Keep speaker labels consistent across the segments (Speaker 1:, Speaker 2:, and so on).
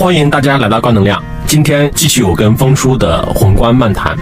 Speaker 1: 欢迎大家来到高能量。今天继续我跟峰叔的宏观漫谈。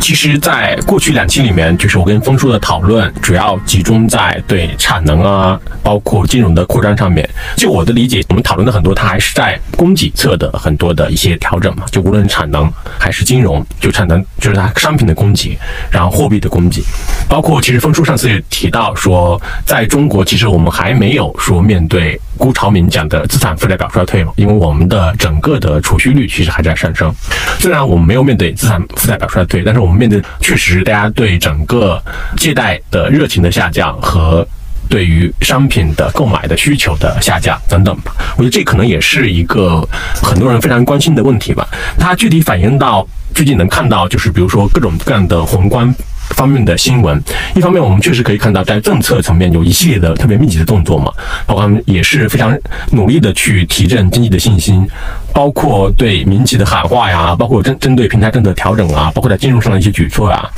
Speaker 1: 其实，在过去两期里面，就是我跟峰叔的讨论，主要集中在对产能啊，包括金融的扩张上面。就我的理解，我们讨论的很多，它还是在供给侧的很多的一些调整嘛。就无论产能还是金融，就产能就是它商品的供给，然后货币的供给，包括其实峰叔上次也提到说，在中国其实我们还没有说面对辜朝明讲的资产负债表衰退嘛，因为我们的整个的储蓄率其实还在上升。虽然我们没有面对资产负债表衰退，但是我们面对确实大家对整个借贷的热情的下降和对于商品的购买的需求的下降等等吧。我觉得这可能也是一个很多人非常关心的问题吧。它具体反映到最近能看到，就是比如说各种各样的宏观。方面的新闻，一方面我们确实可以看到，在政策层面有一系列的特别密集的动作嘛，包括也是非常努力的去提振经济的信心，包括对民企的喊话呀，包括针针对平台政策调整啊，包括在金融上的一些举措呀，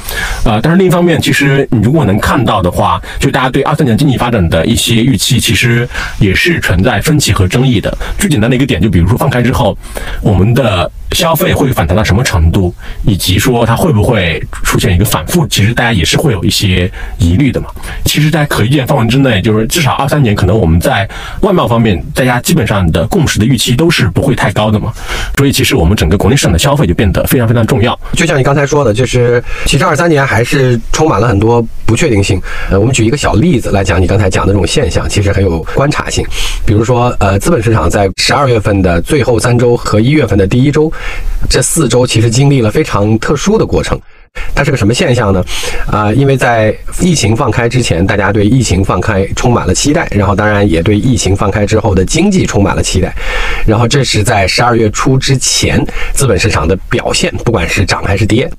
Speaker 1: 啊，但是另一方面，其实你如果能看到的话，就大家对二三年经济发展的一些预期，其实也是存在分歧和争议的。最简单的一个点，就比如说放开之后，我们的。消费会反弹到什么程度，以及说它会不会出现一个反复，其实大家也是会有一些疑虑的嘛。其实，在可预见范围之内，就是至少二三年，可能我们在外贸方面，大家基本上的共识的预期都是不会太高高的嘛。所以，其实我们整个国内市场的消费就变得非常非常重要。
Speaker 2: 就像你刚才说的，就是其实二三年还是充满了很多不确定性。呃，我们举一个小例子来讲，你刚才讲的这种现象，其实很有观察性。比如说，呃，资本市场在十二月份的最后三周和一月份的第一周。这四周其实经历了非常特殊的过程，它是个什么现象呢？啊，因为在疫情放开之前，大家对疫情放开充满了期待，然后当然也对疫情放开之后的经济充满了期待，然后这是在十二月初之前资本市场的表现，不管是涨还是跌。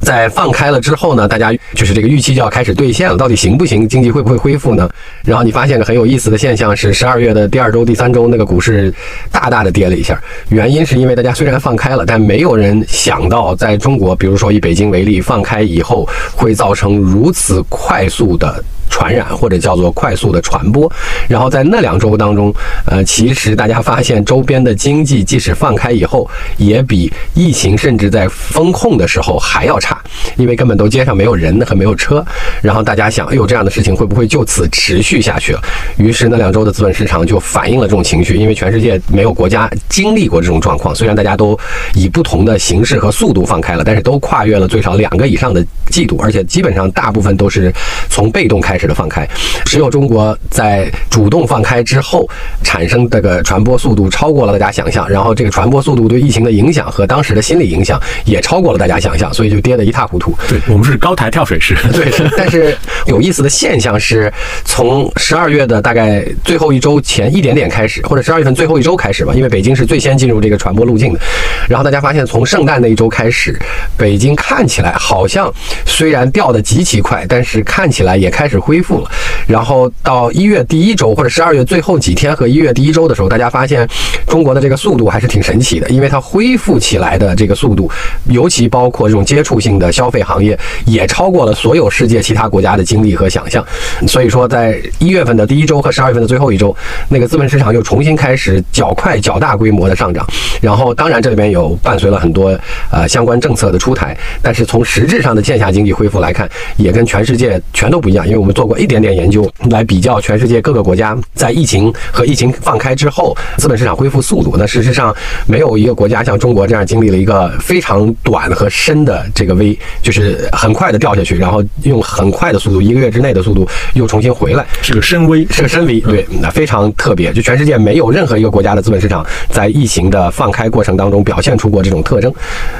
Speaker 2: 在放开了之后呢，大家就是这个预期就要开始兑现了，到底行不行？经济会不会恢复呢？然后你发现个很有意思的现象是，十二月的第二周、第三周那个股市大大的跌了一下，原因是因为大家虽然放开了，但没有人想到在中国，比如说以北京为例，放开以后会造成如此快速的。传染或者叫做快速的传播，然后在那两周当中，呃，其实大家发现周边的经济即使放开以后，也比疫情甚至在封控的时候还要差，差因为根本都街上没有人和没有车。然后大家想，哎呦，这样的事情会不会就此持续下去？于是那两周的资本市场就反映了这种情绪，因为全世界没有国家经历过这种状况。虽然大家都以不同的形式和速度放开了，但是都跨越了最少两个以上的季度，而且基本上大部分都是从被动。开始的放开，只有中国在主动放开之后，产生这个传播速度超过了大家想象，然后这个传播速度对疫情的影响和当时的心理影响也超过了大家想象，所以就跌得一塌糊涂。
Speaker 1: 对我们是高台跳水式。
Speaker 2: 对，但是 有意思的现象是，从十二月的大概最后一周前一点点开始，或者十二月份最后一周开始吧，因为北京是最先进入这个传播路径的。然后大家发现，从圣诞那一周开始，北京看起来好像虽然掉的极其快，但是看起来也开始。恢复了，然后到一月第一周或者十二月最后几天和一月第一周的时候，大家发现中国的这个速度还是挺神奇的，因为它恢复起来的这个速度，尤其包括这种接触性的消费行业，也超过了所有世界其他国家的经历和想象。所以说，在一月份的第一周和十二月份的最后一周，那个资本市场又重新开始较快、较大规模的上涨。然后，当然这里边有伴随了很多呃相关政策的出台，但是从实质上的线下经济恢复来看，也跟全世界全都不一样，因为我们。做过一点点研究来比较全世界各个国家在疫情和疫情放开之后资本市场恢复速度。那事实上没有一个国家像中国这样经历了一个非常短和深的这个 V，就是很快的掉下去，然后用很快的速度，一个月之内的速度又重新回来，
Speaker 1: 是个深 V，
Speaker 2: 是个深 V。对，那非常特别，就全世界没有任何一个国家的资本市场在疫情的放开过程当中表现出过这种特征。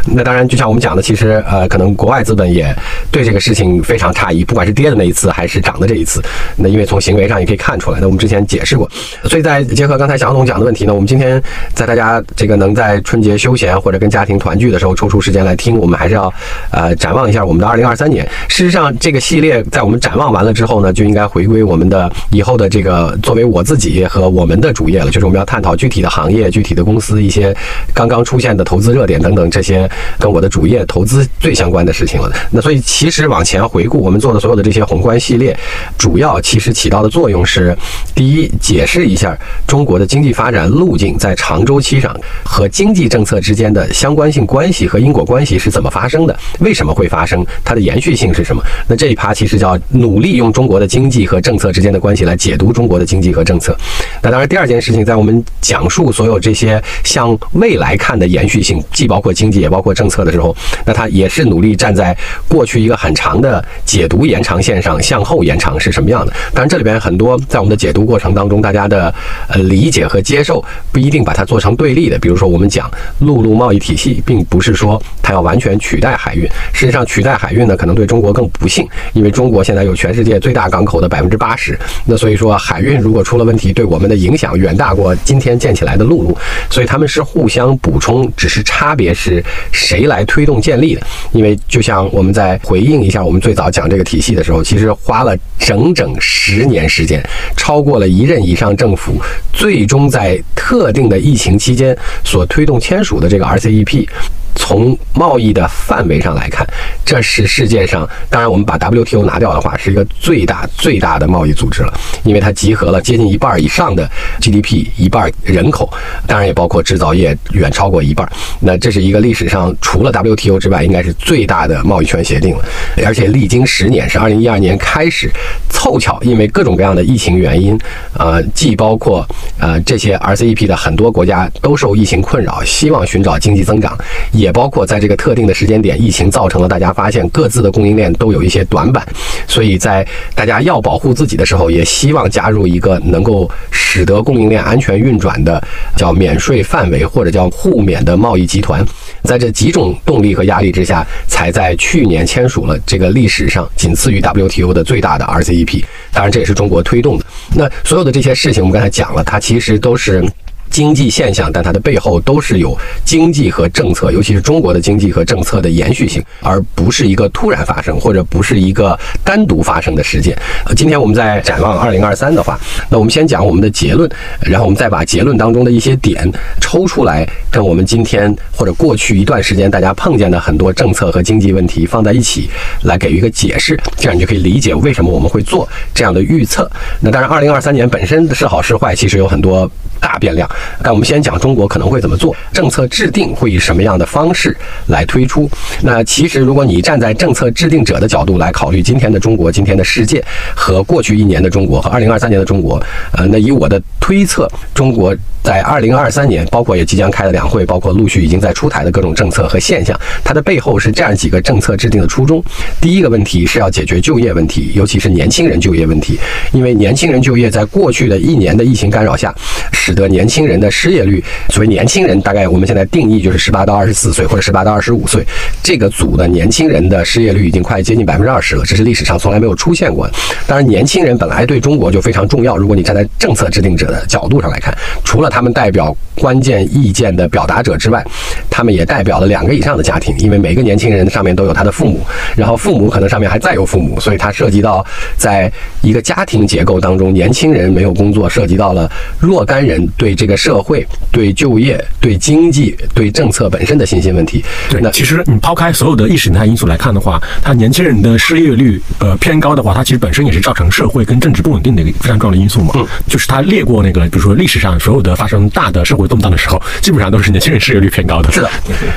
Speaker 2: 那当然，就像我们讲的，其实呃，可能国外资本也对这个事情非常诧异，不管是跌的那一次还是。涨的这一次，那因为从行为上也可以看出来，那我们之前解释过，所以在结合刚才祥总讲的问题呢，我们今天在大家这个能在春节休闲或者跟家庭团聚的时候抽出时间来听，我们还是要呃展望一下我们的二零二三年。事实上，这个系列在我们展望完了之后呢，就应该回归我们的以后的这个作为我自己和我们的主业了，就是我们要探讨具体的行业、具体的公司一些刚刚出现的投资热点等等这些跟我的主业投资最相关的事情了。那所以其实往前回顾，我们做的所有的这些宏观系列，主要其实起到的作用是：第一，解释一下中国的经济发展路径在长周期上和经济政策之间的相关性关系和因果关系是怎么发生的，为什么会发生，它的延续性是什么？那这一趴其实叫努力用中国的经济和政策之间的关系来解读中国的经济和政策。那当然，第二件事情，在我们讲述所有这些向未来看的延续性，既包括经济也包括政策的时候，那它也是努力站在过去一个很长的解读延长线上向后延长是什么样的。当然，这里边很多在我们的解读过程当中，大家的呃理解和接受不一定把它做成对立的。比如说，我们讲陆路贸易体系，并不是说它要完全取代海运。事实上，取代海运呢，可能对中国更不幸，因为中国现在有全世界最大港口的百分之八十。那所以说，海运如果出了问题，对我们的影响远大过今天建起来的陆路。所以他们是互相补充，只是差别是谁来推动建立的。因为就像我们在回应一下我们最早讲这个体系的时候，其实花了整整十年时间，超过了一任以上政府，最终在特定的疫情期间所推动签署的这个 RCEP。从贸易的范围上来看，这是世界上，当然我们把 WTO 拿掉的话，是一个最大最大的贸易组织了，因为它集合了接近一半以上的 GDP，一半人口，当然也包括制造业，远超过一半。那这是一个历史上除了 WTO 之外，应该是最大的贸易圈协定了，而且历经十年，是二零一二年开始，凑巧因为各种各样的疫情原因，呃，既包括呃这些 RCEP 的很多国家都受疫情困扰，希望寻找经济增长，也。也包括在这个特定的时间点，疫情造成了大家发现各自的供应链都有一些短板，所以在大家要保护自己的时候，也希望加入一个能够使得供应链安全运转的叫免税范围或者叫互免的贸易集团。在这几种动力和压力之下，才在去年签署了这个历史上仅次于 WTO 的最大的 RCEP。当然，这也是中国推动的。那所有的这些事情，我们刚才讲了，它其实都是。经济现象，但它的背后都是有经济和政策，尤其是中国的经济和政策的延续性，而不是一个突然发生或者不是一个单独发生的事件。呃，今天我们在展望二零二三的话，那我们先讲我们的结论，然后我们再把结论当中的一些点抽出来，跟我们今天或者过去一段时间大家碰见的很多政策和经济问题放在一起，来给予一个解释，这样你就可以理解为什么我们会做这样的预测。那当然，二零二三年本身是好是坏，其实有很多大变量。但我们先讲中国可能会怎么做，政策制定会以什么样的方式来推出。那其实如果你站在政策制定者的角度来考虑今天的中国、今天的世界和过去一年的中国和二零二三年的中国，呃，那以我的推测，中国在二零二三年，包括也即将开的两会，包括陆续已经在出台的各种政策和现象，它的背后是这样几个政策制定的初衷。第一个问题是要解决就业问题，尤其是年轻人就业问题，因为年轻人就业在过去的一年的疫情干扰下，使得年轻人的失业率，所谓年轻人，大概我们现在定义就是十八到二十四岁或者十八到二十五岁这个组的年轻人的失业率已经快接近百分之二十了，这是历史上从来没有出现过的。当然，年轻人本来对中国就非常重要。如果你站在政策制定者的角度上来看，除了他们代表关键意见的表达者之外，他们也代表了两个以上的家庭，因为每个年轻人上面都有他的父母，然后父母可能上面还再有父母，所以它涉及到在一个家庭结构当中，年轻人没有工作，涉及到了若干人对这个社会。对就业、对经济、对政策本身的信心问题。
Speaker 1: 对，那其实你抛开所有的意识形态因素来看的话，他年轻人的失业率呃偏高的话，它其实本身也是造成社会跟政治不稳定的一个非常重要的因素嘛。嗯，就是他列过那个，比如说历史上所有的发生大的社会动荡的时候，基本上都是年轻人失业率偏高的。
Speaker 2: 是的，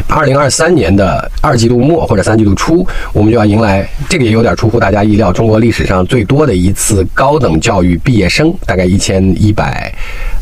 Speaker 2: 二零二三年的二季度末或者三季度初，我们就要迎来这个也有点出乎大家意料，中国历史上最多的一次高等教育毕业生，大概一千一百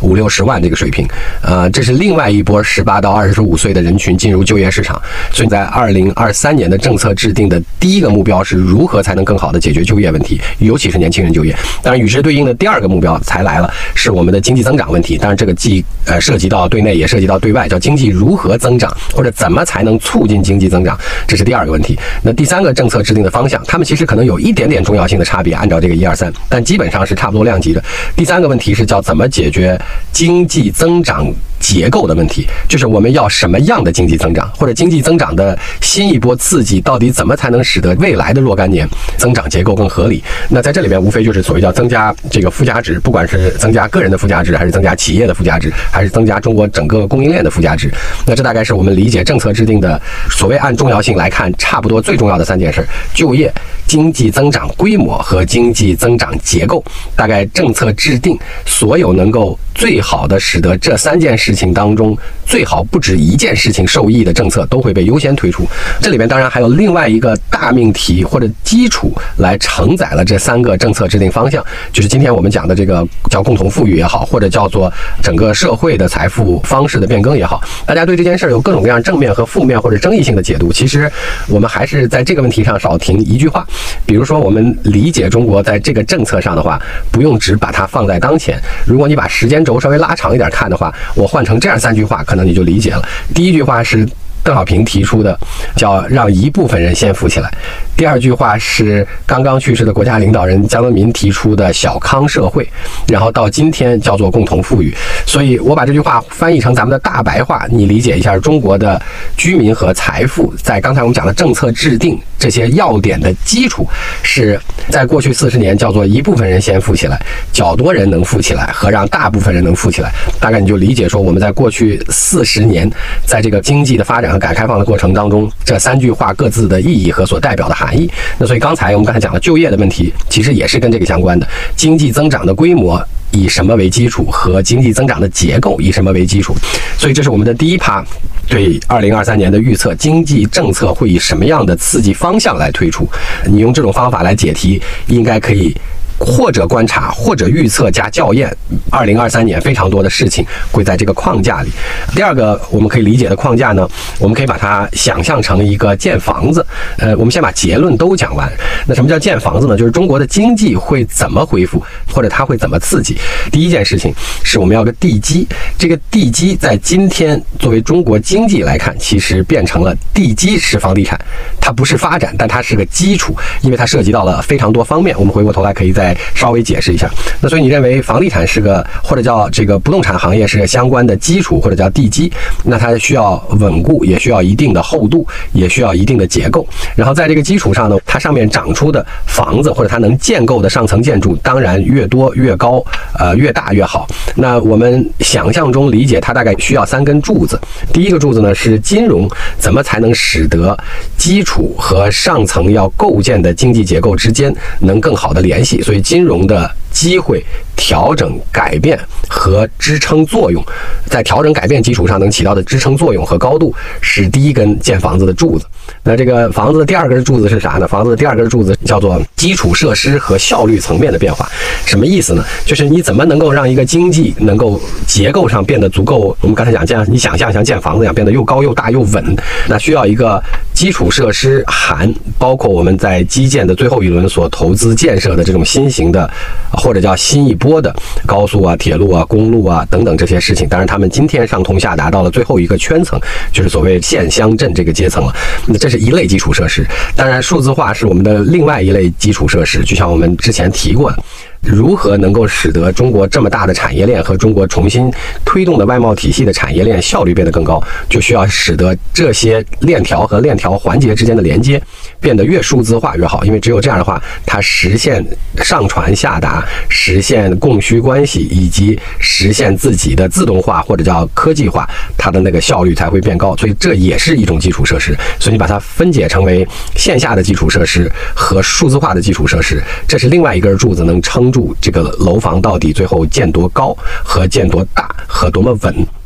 Speaker 2: 五六十万这个水水平。呃，这是另外一波十八到二十五岁的人群进入就业市场，所以在二零二三年的政策制定的第一个目标是如何才能更好的解决就业问题，尤其是年轻人就业。当然，与之对应的第二个目标才来了，是我们的经济增长问题。当然，这个既呃涉及到对内，也涉及到对外，叫经济如何增长，或者怎么才能促进经济增长，这是第二个问题。那第三个政策制定的方向，他们其实可能有一点点重要性的差别，按照这个一二三，但基本上是差不多量级的。第三个问题是叫怎么解决经济增长。结构的问题，就是我们要什么样的经济增长，或者经济增长的新一波刺激，到底怎么才能使得未来的若干年增长结构更合理？那在这里边，无非就是所谓叫增加这个附加值，不管是增加个人的附加值，还是增加企业的附加值，还是增加中国整个供应链的附加值。那这大概是我们理解政策制定的所谓按重要性来看，差不多最重要的三件事：就业、经济增长规模和经济增长结构。大概政策制定所有能够最好的使得这三件事事情当中最好不止一件事情受益的政策都会被优先推出。这里边当然还有另外一个大命题或者基础来承载了这三个政策制定方向，就是今天我们讲的这个叫共同富裕也好，或者叫做整个社会的财富方式的变更也好，大家对这件事儿有各种各样正面和负面或者争议性的解读。其实我们还是在这个问题上少停一句话，比如说我们理解中国在这个政策上的话。不用只把它放在当前。如果你把时间轴稍微拉长一点看的话，我换成这样三句话，可能你就理解了。第一句话是邓小平提出的，叫让一部分人先富起来。第二句话是刚刚去世的国家领导人江泽民提出的小康社会，然后到今天叫做共同富裕。所以我把这句话翻译成咱们的大白话，你理解一下中国的居民和财富，在刚才我们讲的政策制定这些要点的基础，是在过去四十年叫做一部分人先富起来，较多人能富起来和让大部分人能富起来。大概你就理解说，我们在过去四十年，在这个经济的发展改革开放的过程当中，这三句话各自的意义和所代表的含。义。那所以刚才我们刚才讲了就业的问题，其实也是跟这个相关的。经济增长的规模以什么为基础，和经济增长的结构以什么为基础？所以这是我们的第一趴，对二零二三年的预测，经济政策会以什么样的刺激方向来推出？你用这种方法来解题，应该可以。或者观察，或者预测加校验，二零二三年非常多的事情会在这个框架里。第二个我们可以理解的框架呢，我们可以把它想象成一个建房子。呃，我们先把结论都讲完。那什么叫建房子呢？就是中国的经济会怎么恢复，或者它会怎么刺激？第一件事情是我们要个地基。这个地基在今天作为中国经济来看，其实变成了地基是房地产，它不是发展，但它是个基础，因为它涉及到了非常多方面。我们回过头来可以再来。稍微解释一下，那所以你认为房地产是个或者叫这个不动产行业是个相关的基础或者叫地基，那它需要稳固，也需要一定的厚度，也需要一定的结构。然后在这个基础上呢，它上面长出的房子或者它能建构的上层建筑，当然越多越高，呃越大越好。那我们想象中理解，它大概需要三根柱子。第一个柱子呢是金融，怎么才能使得基础和上层要构建的经济结构之间能更好的联系？所以。金融的机会、调整、改变和支撑作用，在调整、改变基础上能起到的支撑作用和高度，是第一根建房子的柱子。那这个房子的第二根柱子是啥呢？房子的第二根柱子叫做基础设施和效率层面的变化。什么意思呢？就是你怎么能够让一个经济能够结构上变得足够？我们刚才讲，这样你想象像建房子一样变得又高又大又稳，那需要一个基础设施含包括我们在基建的最后一轮所投资建设的这种新型的或者叫新一波的高速啊、铁路啊、公路啊等等这些事情。当然，他们今天上通下达到了最后一个圈层，就是所谓县乡镇这个阶层了。那这是一类基础设施，当然数字化是我们的另外一类基础设施，就像我们之前提过的。如何能够使得中国这么大的产业链和中国重新推动的外贸体系的产业链效率变得更高，就需要使得这些链条和链条环节之间的连接变得越数字化越好。因为只有这样的话，它实现上传下达、实现供需关系以及实现自己的自动化或者叫科技化，它的那个效率才会变高。所以这也是一种基础设施。所以你把它分解成为线下的基础设施和数字化的基础设施，这是另外一根柱子能撑。住这个楼房到底最后建多高和建多大和多么稳？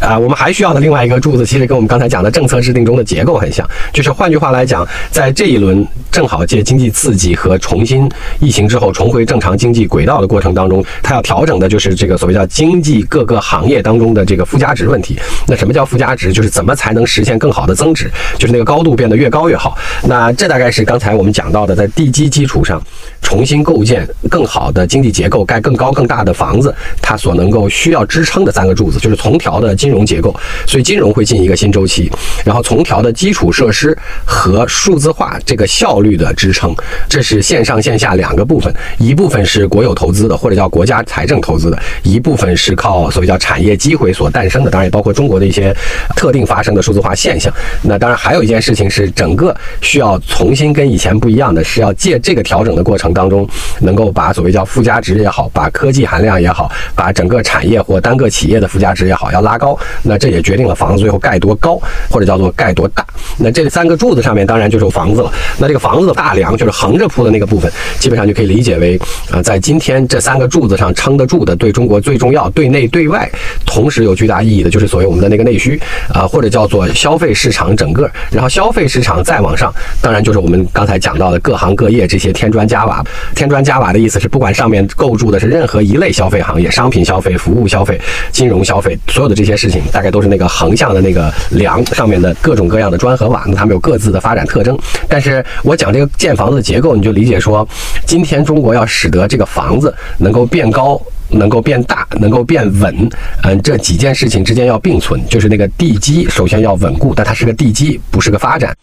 Speaker 2: 啊，我们还需要的另外一个柱子，其实跟我们刚才讲的政策制定中的结构很像。就是换句话来讲，在这一轮正好借经济刺激和重新疫情之后重回正常经济轨道的过程当中，它要调整的就是这个所谓叫经济各个行业当中的这个附加值问题。那什么叫附加值？就是怎么才能实现更好的增值？就是那个高度变得越高越好。那这大概是刚才我们讲到的，在地基基础上重新构建更好的经济结构，盖更高更大的房子，它所能够需要支撑的三个柱子，就是从调的。金融结构，所以金融会进一个新周期。然后从调的基础设施和数字化这个效率的支撑，这是线上线下两个部分，一部分是国有投资的或者叫国家财政投资的，一部分是靠所谓叫产业机会所诞生的，当然也包括中国的一些特定发生的数字化现象。那当然还有一件事情是，整个需要重新跟以前不一样的是，要借这个调整的过程当中，能够把所谓叫附加值也好，把科技含量也好，把整个产业或单个企业的附加值也好，要拉高。那这也决定了房子最后盖多高，或者叫做盖多大。那这三个柱子上面当然就是房子了。那这个房子的大梁就是横着铺的那个部分，基本上就可以理解为啊，在今天这三个柱子上撑得住的，对中国最重要、对内对外同时有巨大意义的，就是所谓我们的那个内需啊，或者叫做消费市场整个。然后消费市场再往上，当然就是我们刚才讲到的各行各业这些添砖加瓦。添砖加瓦的意思是，不管上面构筑的是任何一类消费行业，商品消费、服务消费、金融消费，所有的这些事情，大概都是那个横向的那个梁上面的各种各样的砖和瓦，那它们有各自的发展特征。但是我讲这个建房子的结构，你就理解说，今天中国要使得这个房子能够变高。能够变大，能够变稳，嗯，这几件事情之间要并存，就是那个地基首先要稳固，但它是个地基，不是个发展。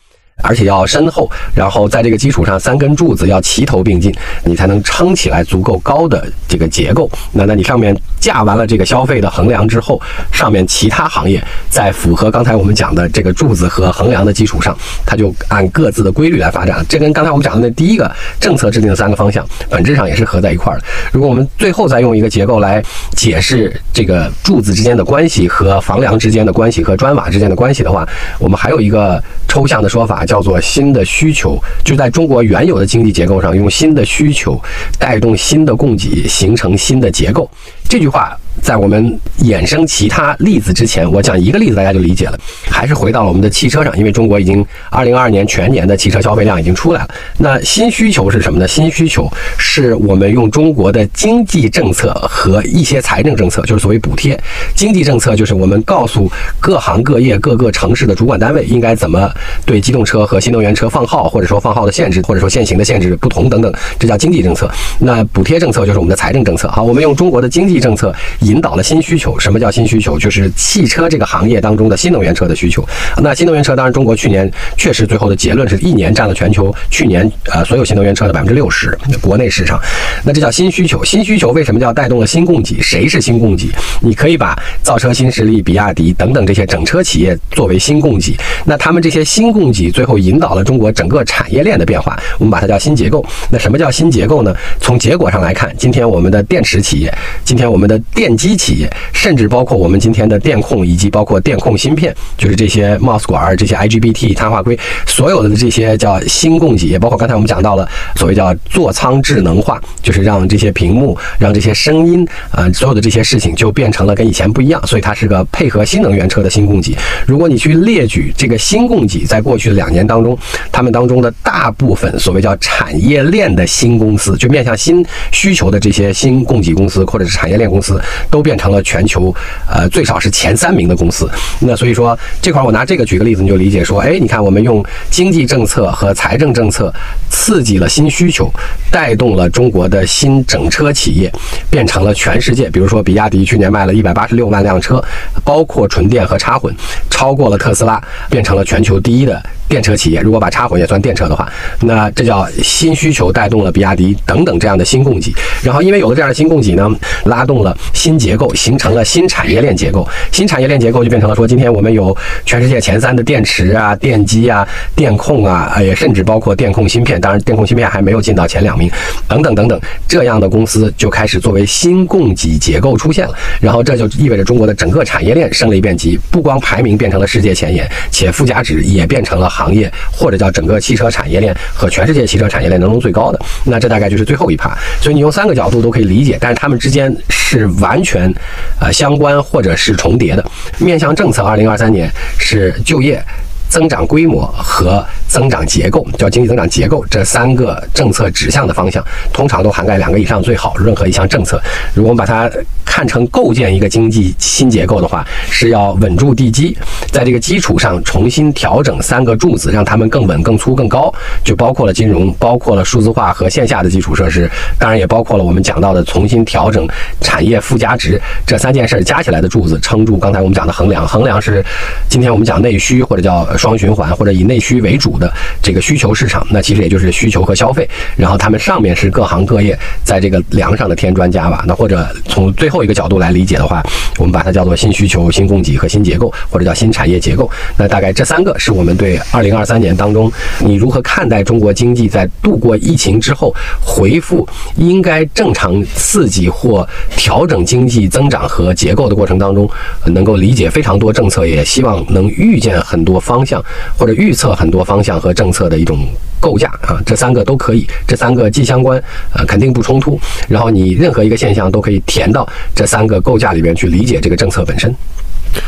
Speaker 2: 而且要深厚，然后在这个基础上，三根柱子要齐头并进，你才能撑起来足够高的这个结构。那那你上面架完了这个消费的横梁之后，上面其他行业在符合刚才我们讲的这个柱子和横梁的基础上，它就按各自的规律来发展。这跟刚才我们讲的那第一个政策制定的三个方向，本质上也是合在一块儿的。如果我们最后再用一个结构来解释这个柱子之间的关系和房梁之间的关系和砖瓦之间的关系的话，我们还有一个抽象的说法。叫做新的需求，就在中国原有的经济结构上，用新的需求带动新的供给，形成新的结构。这句话。在我们衍生其他例子之前，我讲一个例子，大家就理解了。还是回到了我们的汽车上，因为中国已经二零二二年全年的汽车消费量已经出来了。那新需求是什么呢？新需求是我们用中国的经济政策和一些财政政策，就是所谓补贴。经济政策就是我们告诉各行各业、各个城市的主管单位应该怎么对机动车和新能源车放号，或者说放号的限制，或者说限行的限制不同等等，这叫经济政策。那补贴政策就是我们的财政政策。好，我们用中国的经济政策。引导了新需求。什么叫新需求？就是汽车这个行业当中的新能源车的需求。那新能源车，当然中国去年确实最后的结论是一年占了全球去年呃所有新能源车的百分之六十，国内市场。那这叫新需求。新需求为什么叫带动了新供给？谁是新供给？你可以把造车新势力、比亚迪等等这些整车企业作为新供给。那他们这些新供给最后引导了中国整个产业链的变化，我们把它叫新结构。那什么叫新结构呢？从结果上来看，今天我们的电池企业，今天我们的电机企业，甚至包括我们今天的电控，以及包括电控芯片，就是这些 MOS 管、这些 IGBT 碳化硅，所有的这些叫新供给，也包括刚才我们讲到了所谓叫座舱智能化，就是让这些屏幕、让这些声音啊，所有的这些事情就变成了跟以前不一样，所以它是个配合新能源车的新供给。如果你去列举这个新供给，在过去的两年当中，他们当中的大部分所谓叫产业链的新公司，就面向新需求的这些新供给公司或者是产业链公司。都变成了全球，呃，最少是前三名的公司。那所以说这块我拿这个举个例子，你就理解说，哎，你看我们用经济政策和财政政策刺激了新需求，带动了中国的新整车企业，变成了全世界，比如说比亚迪去年卖了一百八十六万辆车，包括纯电和插混，超过了特斯拉，变成了全球第一的。电车企业，如果把插混也算电车的话，那这叫新需求带动了比亚迪等等这样的新供给。然后因为有了这样的新供给呢，拉动了新结构，形成了新产业链结构。新产业链结构就变成了说，今天我们有全世界前三的电池啊、电机啊、电控啊，也甚至包括电控芯片。当然，电控芯片还没有进到前两名，等等等等，这样的公司就开始作为新供给结构出现了。然后这就意味着中国的整个产业链升了一遍级，不光排名变成了世界前沿，且附加值也变成了。行业或者叫整个汽车产业链和全世界汽车产业链当中最高的，那这大概就是最后一趴。所以你用三个角度都可以理解，但是它们之间是完全呃相关或者是重叠的。面向政策，二零二三年是就业。增长规模和增长结构，叫经济增长结构这三个政策指向的方向，通常都涵盖两个以上最好。任何一项政策，如果我们把它看成构建一个经济新结构的话，是要稳住地基，在这个基础上重新调整三个柱子，让它们更稳、更粗、更高，就包括了金融，包括了数字化和线下的基础设施，当然也包括了我们讲到的重新调整产业附加值这三件事加起来的柱子，撑住刚才我们讲的衡量。衡量是今天我们讲内需或者叫双循环或者以内需为主的这个需求市场，那其实也就是需求和消费，然后他们上面是各行各业在这个梁上的添砖加瓦。那或者从最后一个角度来理解的话，我们把它叫做新需求、新供给和新结构，或者叫新产业结构。那大概这三个是我们对二零二三年当中你如何看待中国经济在度过疫情之后回复应该正常刺激或调整经济增长和结构的过程当中，能够理解非常多政策，也希望能预见很多方向或者预测很多方向和政策的一种构架啊，这三个都可以，这三个既相关，呃，肯定不冲突。然后你任何一个现象都可以填到这三个构架里边去理解这个政策本身。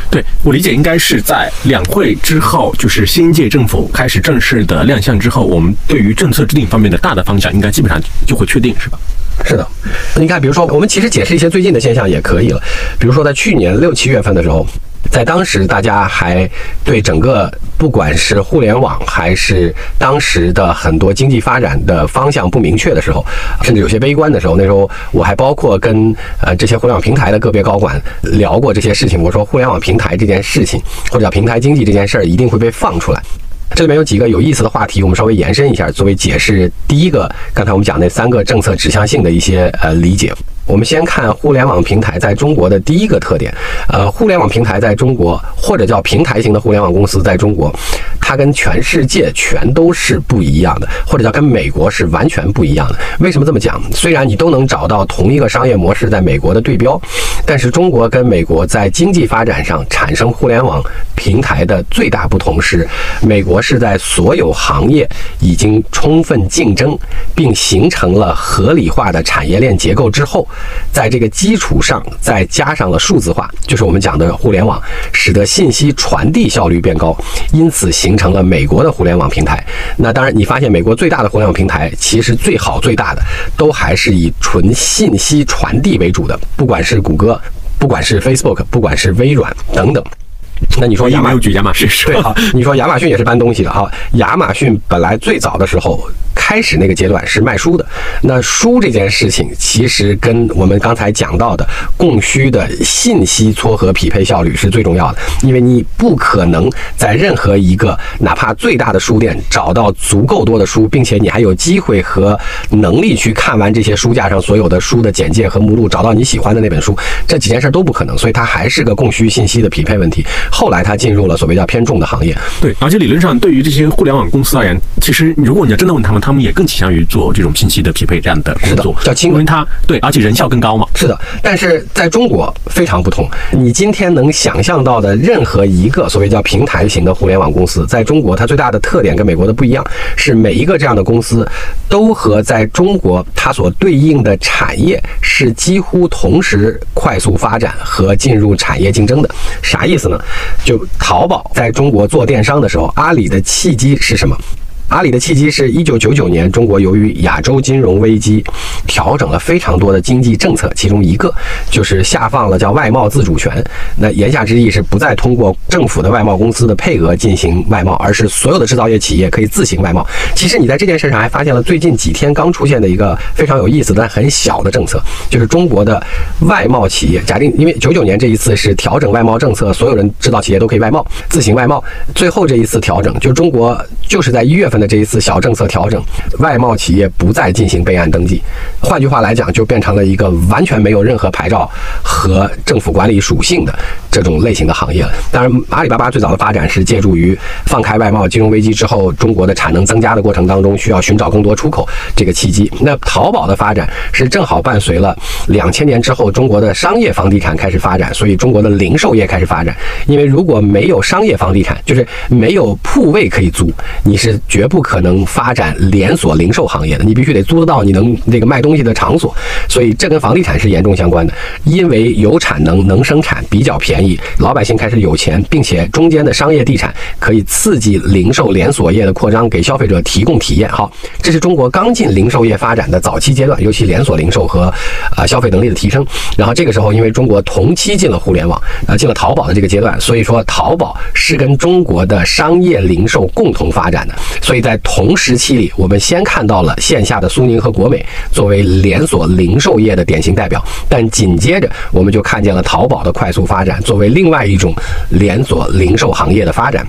Speaker 1: 对我理解，应该是在两会之后，就是新一届政府开始正式的亮相之后，我们对于政策制定方面的大的方向，应该基本上就会确定，是吧？
Speaker 2: 是的，你看，比如说，我们其实解释一些最近的现象也可以了，比如说在去年六七月份的时候。在当时，大家还对整个不管是互联网还是当时的很多经济发展的方向不明确的时候，甚至有些悲观的时候，那时候我还包括跟呃这些互联网平台的个别高管聊过这些事情。我说，互联网平台这件事情，或者叫平台经济这件事儿，一定会被放出来。这里面有几个有意思的话题，我们稍微延伸一下，作为解释。第一个，刚才我们讲那三个政策指向性的一些呃理解。我们先看互联网平台在中国的第一个特点，呃，互联网平台在中国，或者叫平台型的互联网公司在中国，它跟全世界全都是不一样的，或者叫跟美国是完全不一样的。为什么这么讲？虽然你都能找到同一个商业模式在美国的对标，但是中国跟美国在经济发展上产生互联网平台的最大不同是，美国是在所有行业已经充分竞争并形成了合理化的产业链结构之后。在这个基础上，再加上了数字化，就是我们讲的互联网，使得信息传递效率变高，因此形成了美国的互联网平台。那当然，你发现美国最大的互联网平台，其实最好最大的，都还是以纯信息传递为主的，不管是谷歌，不管是 Facebook，不管是微软等等。那你说亚马
Speaker 1: 举亚马逊
Speaker 2: 对哈？你说亚马逊也是搬东西的哈？亚马逊本来最早的时候。开始那个阶段是卖书的，那书这件事情其实跟我们刚才讲到的供需的信息撮合匹配效率是最重要的，因为你不可能在任何一个哪怕最大的书店找到足够多的书，并且你还有机会和能力去看完这些书架上所有的书的简介和目录，找到你喜欢的那本书，这几件事都不可能，所以它还是个供需信息的匹配问题。后来它进入了所谓叫偏重的行业，
Speaker 1: 对，而且理论上对于这些互联网公司而言，其实如果你要真的问他们，他们也更倾向于做这种信息的匹配这样的工作，
Speaker 2: 叫轻，
Speaker 1: 因为它对，而且人效更高嘛。
Speaker 2: 是的，但是在中国非常不同。你今天能想象到的任何一个所谓叫平台型的互联网公司，在中国它最大的特点跟美国的不一样，是每一个这样的公司都和在中国它所对应的产业是几乎同时快速发展和进入产业竞争的。啥意思呢？就淘宝在中国做电商的时候，阿里的契机是什么？阿里的契机是一九九九年，中国由于亚洲金融危机，调整了非常多的经济政策，其中一个就是下放了叫外贸自主权。那言下之意是不再通过政府的外贸公司的配额进行外贸，而是所有的制造业企业可以自行外贸。其实你在这件事上还发现了最近几天刚出现的一个非常有意思但很小的政策，就是中国的外贸企业，假定因为九九年这一次是调整外贸政策，所有人制造企业都可以外贸，自行外贸。最后这一次调整，就中国就是在一月份的。这一次小政策调整，外贸企业不再进行备案登记，换句话来讲，就变成了一个完全没有任何牌照和政府管理属性的这种类型的行业了。当然，阿里巴巴最早的发展是借助于放开外贸金融危机之后，中国的产能增加的过程当中，需要寻找更多出口这个契机。那淘宝的发展是正好伴随了两千年之后中国的商业房地产开始发展，所以中国的零售业开始发展。因为如果没有商业房地产，就是没有铺位可以租，你是绝。绝不可能发展连锁零售行业的，你必须得租得到你能那个卖东西的场所。所以这跟房地产是严重相关的，因为有产能、能生产、比较便宜，老百姓开始有钱，并且中间的商业地产可以刺激零售连锁业的扩张，给消费者提供体验。好，这是中国刚进零售业发展的早期阶段，尤其连锁零售和啊消费能力的提升。然后这个时候，因为中国同期进了互联网，啊进了淘宝的这个阶段，所以说淘宝是跟中国的商业零售共同发展的。所以在同时期里，我们先看到了线下的苏宁和国美作为连锁零售业的典型代表，但紧接着我们就看见了淘宝的快速发展，作为另外一种连锁零售行业的发展。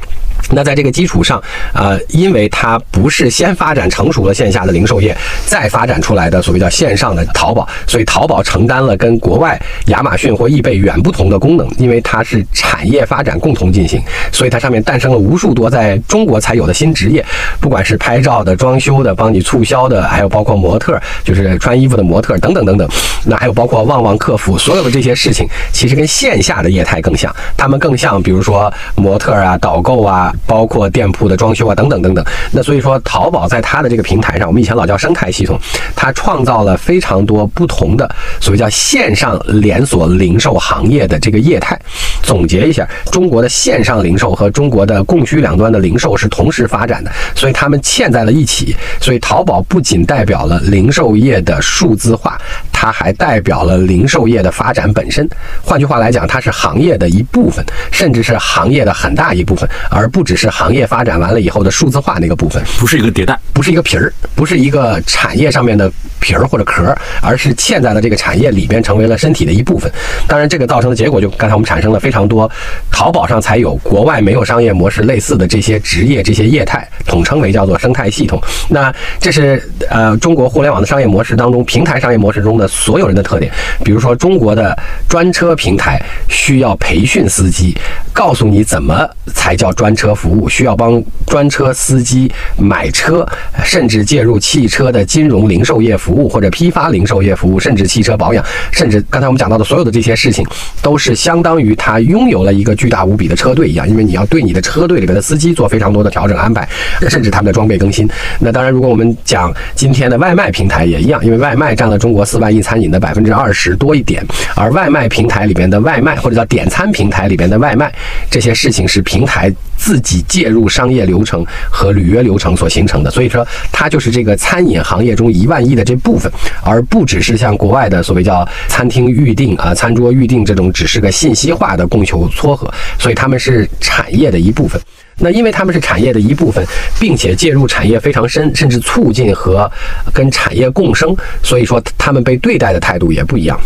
Speaker 2: 那在这个基础上，呃，因为它不是先发展成熟了线下的零售业，再发展出来的所谓叫线上的淘宝，所以淘宝承担了跟国外亚马逊或易贝远不同的功能，因为它是产业发展共同进行，所以它上面诞生了无数多在中国才有的新职业，不管是拍照的、装修的、帮你促销的，还有包括模特，就是穿衣服的模特等等等等，那还有包括旺旺客服，所有的这些事情，其实跟线下的业态更像，他们更像，比如说模特啊、导购啊。包括店铺的装修啊，等等等等。那所以说，淘宝在它的这个平台上，我们以前老叫生态系统，它创造了非常多不同的所谓叫线上连锁零售行业的这个业态。总结一下，中国的线上零售和中国的供需两端的零售是同时发展的，所以它们嵌在了一起。所以淘宝不仅代表了零售业的数字化，它还代表了零售业的发展本身。换句话来讲，它是行业的一部分，甚至是行业的很大一部分，而不。只是行业发展完了以后的数字化那个部分，
Speaker 1: 不是一个迭代，
Speaker 2: 不是一个皮儿，不是一个产业上面的皮儿或者壳，而是嵌在了这个产业里边，成为了身体的一部分。当然，这个造成的结果就刚才我们产生了非常多淘宝上才有、国外没有商业模式类似的这些职业、这些业态，统称为叫做生态系统。那这是呃中国互联网的商业模式当中，平台商业模式中的所有人的特点。比如说，中国的专车平台需要培训司机，告诉你怎么才叫专车。服务需要帮专车司机买车，甚至介入汽车的金融零售业服务或者批发零售业服务，甚至汽车保养，甚至刚才我们讲到的所有的这些事情，都是相当于他拥有了一个巨大无比的车队一样，因为你要对你的车队里边的司机做非常多的调整安排，甚至他们的装备更新。那当然，如果我们讲今天的外卖平台也一样，因为外卖占了中国四万亿餐饮的百分之二十多一点，而外卖平台里边的外卖或者叫点餐平台里边的外卖，这些事情是平台自己介入商业流程和履约流程所形成的，所以说它就是这个餐饮行业中一万亿的这部分，而不只是像国外的所谓叫餐厅预订啊、餐桌预订这种只是个信息化的供求撮合，所以他们是产业的一部分。那因为他们是产业的一部分，并且介入产业非常深，甚至促进和跟产业共生，所以说他们被对待的态度也不一样。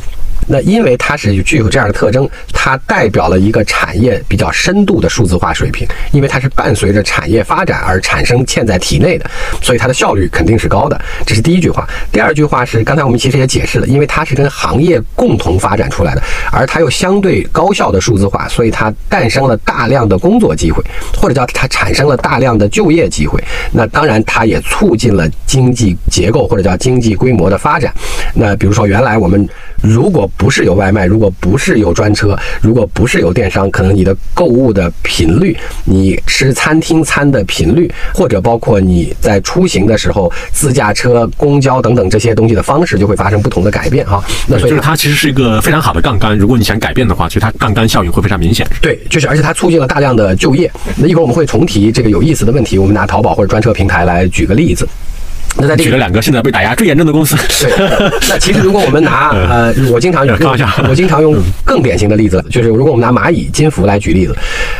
Speaker 2: 那因为它是具有这样的特征，它代表了一个产业比较深度的数字化水平，因为它是伴随着产业发展而产生嵌在体内的，所以它的效率肯定是高的。这是第一句话。第二句话是刚才我们其实也解释了，因为它是跟行业共同发展出来的，而它又相对高效的数字化，所以它诞生了大量的工作机会，或者叫它产生了大量的就业机会。那当然，它也促进了经济结构或者叫经济规模的发展。那比如说，原来我们如果不是有外卖，如果不是有专车，如果不是有电商，可能你的购物的频率，你吃餐厅餐的频率，或者包括你在出行的时候，自驾车、公交等等这些东西的方式，就会发生不同的改变哈。
Speaker 1: 那所以就是它其实是一个非常好的杠杆，如果你想改变的话，其实它杠杆效应会非常明显。
Speaker 2: 对，就是而且它促进了大量的就业。那一会儿我们会重提这个有意思的问题，我们拿淘宝或者专车平台来举个例子。
Speaker 1: 那在举了两个现在被打压最严重的公司。
Speaker 2: 对，那其实如果我们拿 呃，我经常用，我经常用更典型的例子，就是如果我们拿蚂蚁金服来举例子，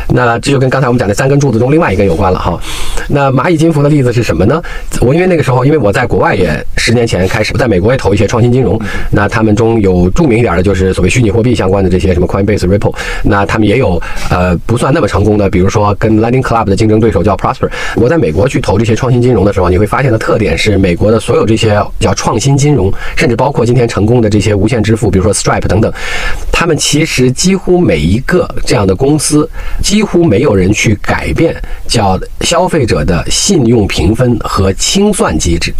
Speaker 2: 那这就跟刚才我们讲的三根柱子中另外一根有关了哈。那蚂蚁金服的例子是什么呢？我因为那个时候，因为我在国外也十年前开始，在美国也投一些创新金融，那他们中有著名一点的就是所谓虚拟货币相关的这些什么 Coinbase、Ripple，那他们也有呃不算那么成功的，比如说跟 Lending Club 的竞争对手叫 Prosper。我在美国去投这些创新金融的时候，你会发现的特点是。美国的所有这些叫创新金融，甚至包括今天成功的这些无线支付，比如说 Stripe 等等，他们其实几乎每一个这样的公司，几乎没有人去改变叫消费者的信用评分和清算机制。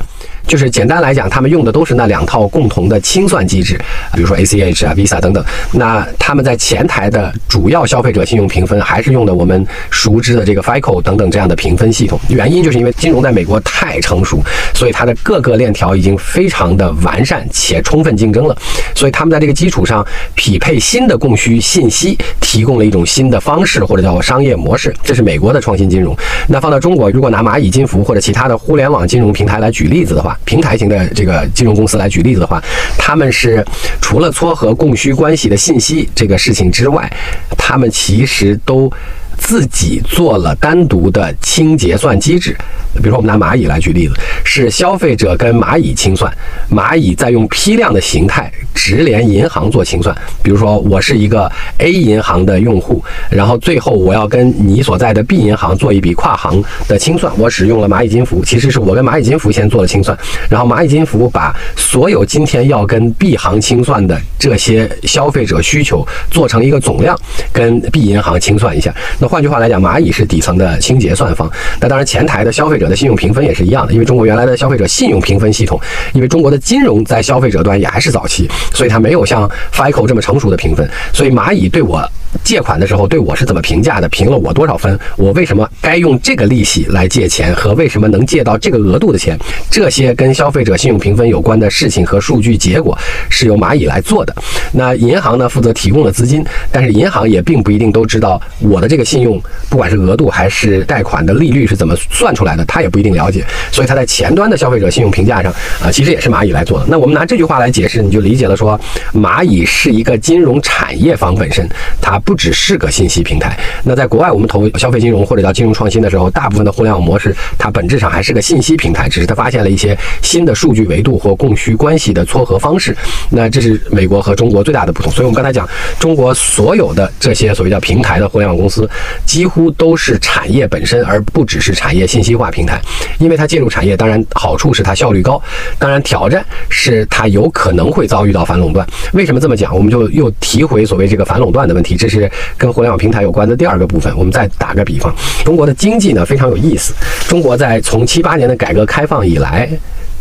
Speaker 2: 就是简单来讲，他们用的都是那两套共同的清算机制，比如说 ACH 啊、Visa 等等。那他们在前台的主要消费者信用评分还是用的我们熟知的这个 FICO 等等这样的评分系统。原因就是因为金融在美国太成熟，所以它的各个链条已经非常的完善且充分竞争了。所以他们在这个基础上匹配新的供需信息，提供了一种新的方式或者叫商业模式。这是美国的创新金融。那放到中国，如果拿蚂蚁金服或者其他的互联网金融平台来举例子的话，平台型的这个金融公司来举例子的话，他们是除了撮合供需关系的信息这个事情之外，他们其实都。自己做了单独的清结算机制，比如说我们拿蚂蚁来举例子，是消费者跟蚂蚁清算，蚂蚁再用批量的形态直连银行做清算。比如说我是一个 A 银行的用户，然后最后我要跟你所在的 B 银行做一笔跨行的清算，我使用了蚂蚁金服，其实是我跟蚂蚁金服先做了清算，然后蚂蚁金服把所有今天要跟 B 行清算的这些消费者需求做成一个总量，跟 B 银行清算一下。那换句话来讲，蚂蚁是底层的清结算方。那当然，前台的消费者的信用评分也是一样的，因为中国原来的消费者信用评分系统，因为中国的金融在消费者端也还是早期，所以它没有像 FICO 这么成熟的评分。所以蚂蚁对我借款的时候对我是怎么评价的？评了我多少分？我为什么该用这个利息来借钱？和为什么能借到这个额度的钱？这些跟消费者信用评分有关的事情和数据结果是由蚂蚁来做的。那银行呢，负责提供了资金，但是银行也并不一定都知道我的这个信。信用不管是额度还是贷款的利率是怎么算出来的，他也不一定了解，所以他在前端的消费者信用评价上啊，其实也是蚂蚁来做的。那我们拿这句话来解释，你就理解了，说蚂蚁是一个金融产业方本身，它不只是个信息平台。那在国外，我们投消费金融或者叫金融创新的时候，大部分的互联网模式，它本质上还是个信息平台，只是它发现了一些新的数据维度或供需关系的撮合方式。那这是美国和中国最大的不同。所以我们刚才讲，中国所有的这些所谓叫平台的互联网公司。几乎都是产业本身，而不只是产业信息化平台。因为它介入产业，当然好处是它效率高，当然挑战是它有可能会遭遇到反垄断。为什么这么讲？我们就又提回所谓这个反垄断的问题，这是跟互联网平台有关的第二个部分。我们再打个比方，中国的经济呢非常有意思。中国在从七八年的改革开放以来。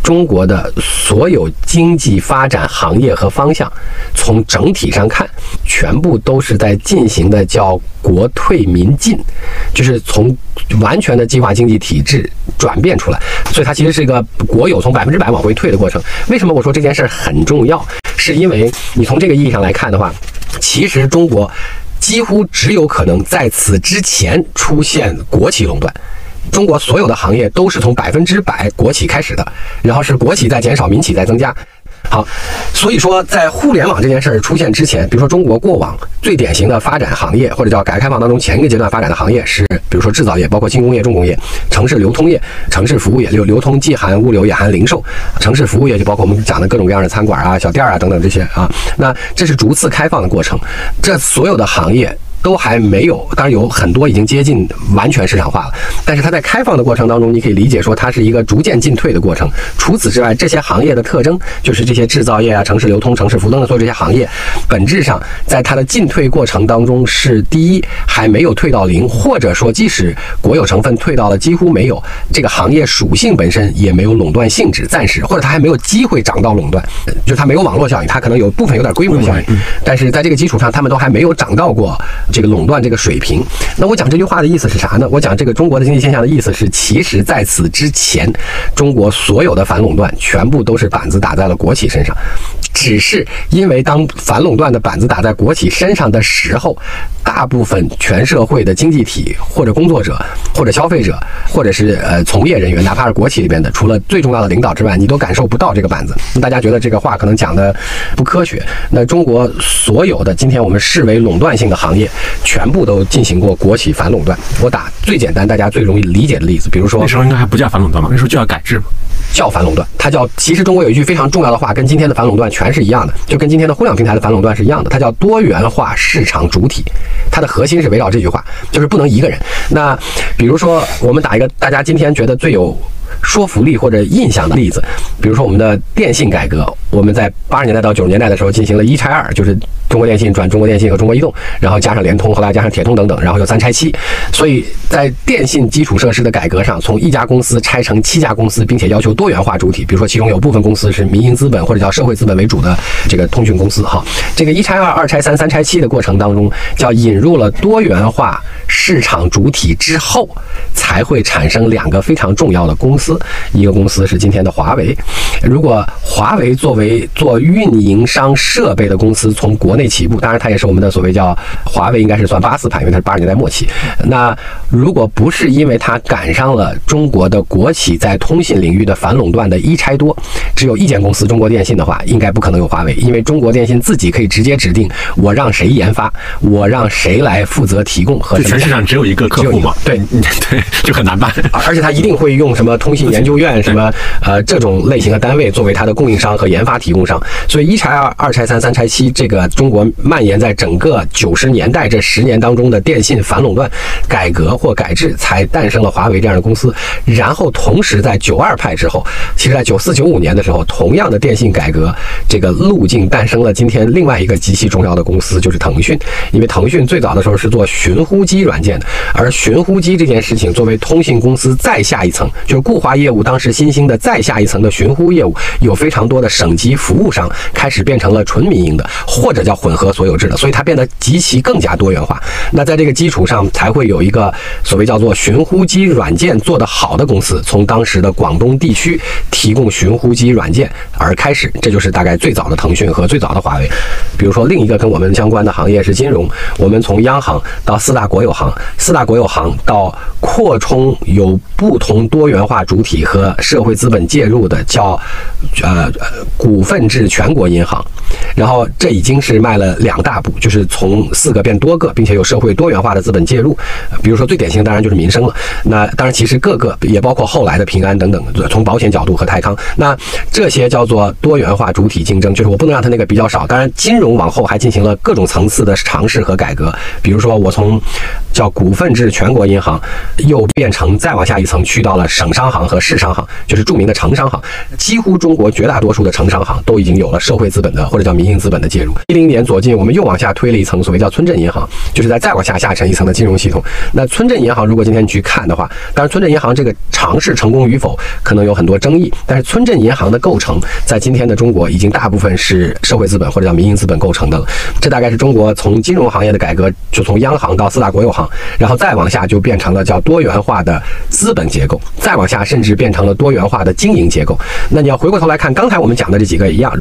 Speaker 2: 中国的所有经济发展行业和方向，从整体上看，全部都是在进行的叫国退民进，就是从完全的计划经济体制转变出来，所以它其实是一个国有从百分之百往回退的过程。为什么我说这件事很重要？是因为你从这个意义上来看的话，其实中国几乎只有可能在此之前出现国企垄断。中国所有的行业都是从百分之百国企开始的，然后是国企在减少，民企在增加。好，所以说在互联网这件事儿出现之前，比如说中国过往最典型的发展行业，或者叫改革开放当中前一个阶段发展的行业是，比如说制造业，包括轻工业、重工业、城市流通业、城市服务业，流流通既含物流也含零售，城市服务业就包括我们讲的各种各样的餐馆啊、小店啊等等这些啊。那这是逐次开放的过程，这所有的行业。都还没有，当然有很多已经接近完全市场化了。但是它在开放的过程当中，你可以理解说它是一个逐渐进退的过程。除此之外，这些行业的特征就是这些制造业啊、城市流通、城市服务等等所有这些行业，本质上在它的进退过程当中是第一还没有退到零，或者说即使国有成分退到了几乎没有，这个行业属性本身也没有垄断性质，暂时或者它还没有机会涨到垄断，就它没有网络效应，它可能有部分有点规模效应，但是在这个基础上，他们都还没有涨到过。这个垄断这个水平，那我讲这句话的意思是啥呢？我讲这个中国的经济现象的意思是，其实在此之前，中国所有的反垄断全部都是板子打在了国企身上。只是因为当反垄断的板子打在国企身上的时候，大部分全社会的经济体或者工作者或者消费者或者是呃从业人员，哪怕是国企里边的，除了最重要的领导之外，你都感受不到这个板子。大家觉得这个话可能讲的不科学。那中国所有的今天我们视为垄断性的行业，全部都进行过国企反垄断。我打最简单、大家最容易理解的例子，比如说
Speaker 1: 那时候应该还不叫反垄断嘛，那时候就要改制嘛。
Speaker 2: 叫反垄断，它叫其实中国有一句非常重要的话，跟今天的反垄断全是一样的，就跟今天的互联网平台的反垄断是一样的，它叫多元化市场主体，它的核心是围绕这句话，就是不能一个人。那比如说我们打一个大家今天觉得最有说服力或者印象的例子，比如说我们的电信改革，我们在八十年代到九十年代的时候进行了一拆二，就是中国电信转中国电信和中国移动，然后加上联通，后来加上铁通等等，然后又三拆七。所以在电信基础设施的改革上，从一家公司拆成七家公司，并且要求多元化主体，比如说其中有部分公司是民营资本或者叫社会资本为主的这个通讯公司。哈，这个一拆二、二拆三、三拆七的过程当中，叫引入了多元化市场主体之后，才会产生两个非常重要的公司。一个公司是今天的华为。如果华为作为做运营商设备的公司从国内起步，当然它也是我们的所谓叫华为，应该是算八四盘，因为它是八十年代末期。那如果不是因为它赶上了中国的国企在通信领域的反垄断的一拆多，只有一间公司中国电信的话，应该不可能有华为，因为中国电信自己可以直接指定我让谁研发，我让谁来负责提供和
Speaker 1: 全市场只有一个客户嘛？
Speaker 2: 对
Speaker 1: 对，就很难办。
Speaker 2: 而且它一定会用什么通信研究院什么呃这种类型的单位作为它的供应商和研发提供商。所以一拆二、二拆三、三拆七，这个中国蔓延在整个九十年代这十年当中的电信反垄断改革或改制，才诞生了华为这样的公司。然后同时在九二派之后，其实在九四九五年的时候，同样的电信改革这个路径诞生了今天另外一个极其重要的公司，就是腾讯。因为腾讯最早的时候是做寻呼机软件的，而寻呼机这件事情作为通信公司再下一层，就是固话业务当时新兴的再下一层的寻呼业务，有非常多的省级服务商开始变成了纯民营的，或者叫混合所有制的，所以它变得极其更加多元化。那在这个基础上，才会有一个所谓叫做寻呼机软件做得好的公司，从当时的广东地区提供寻呼机软件而开始，这就是大概最早的腾讯和最早的华为。比如说另一个跟我们相关的行业是金融，我们从央行到四大国有行，四大国有行到扩充有不同多元化主体和社会资本介入的叫呃股份制全国银行，然后这已经是迈了两大步，就是从四个变多个，并且有社会多元化的资本介入。比如说最典型当然就是民生了，那当然其实各个也包括后来的平安等等，从保险角度和泰康，那这些叫做多元化主体竞争，就是我不能让它那个比较少。当然金融往后还进行了各种层次的尝试和改革，比如说我从叫股份制全国银行，又变成再往下一层去到了省商行和市商行，就是著名的城商行。几乎中国绝大多数的城商行都已经有了社会资本的或者叫民营资本的介入。一零年左近，我们又往下推了一层，所谓叫村镇银行，就是在再往下下沉一层的金融系统。那村镇银行如果今天你去看的话，当然村镇银行这个尝试成功与否可能有很多争议，但是村镇银行的构成在今天的中国已经大部分是社会资本或者叫民营资本构成的了。这大概是中国从金融行业的改革，就从央行到四大国有行，然后再往下就变成了叫多元化的资本结构，再往下甚至变成了多元化的经营结构。那你要回过头来看，刚才我们讲的这几个一样，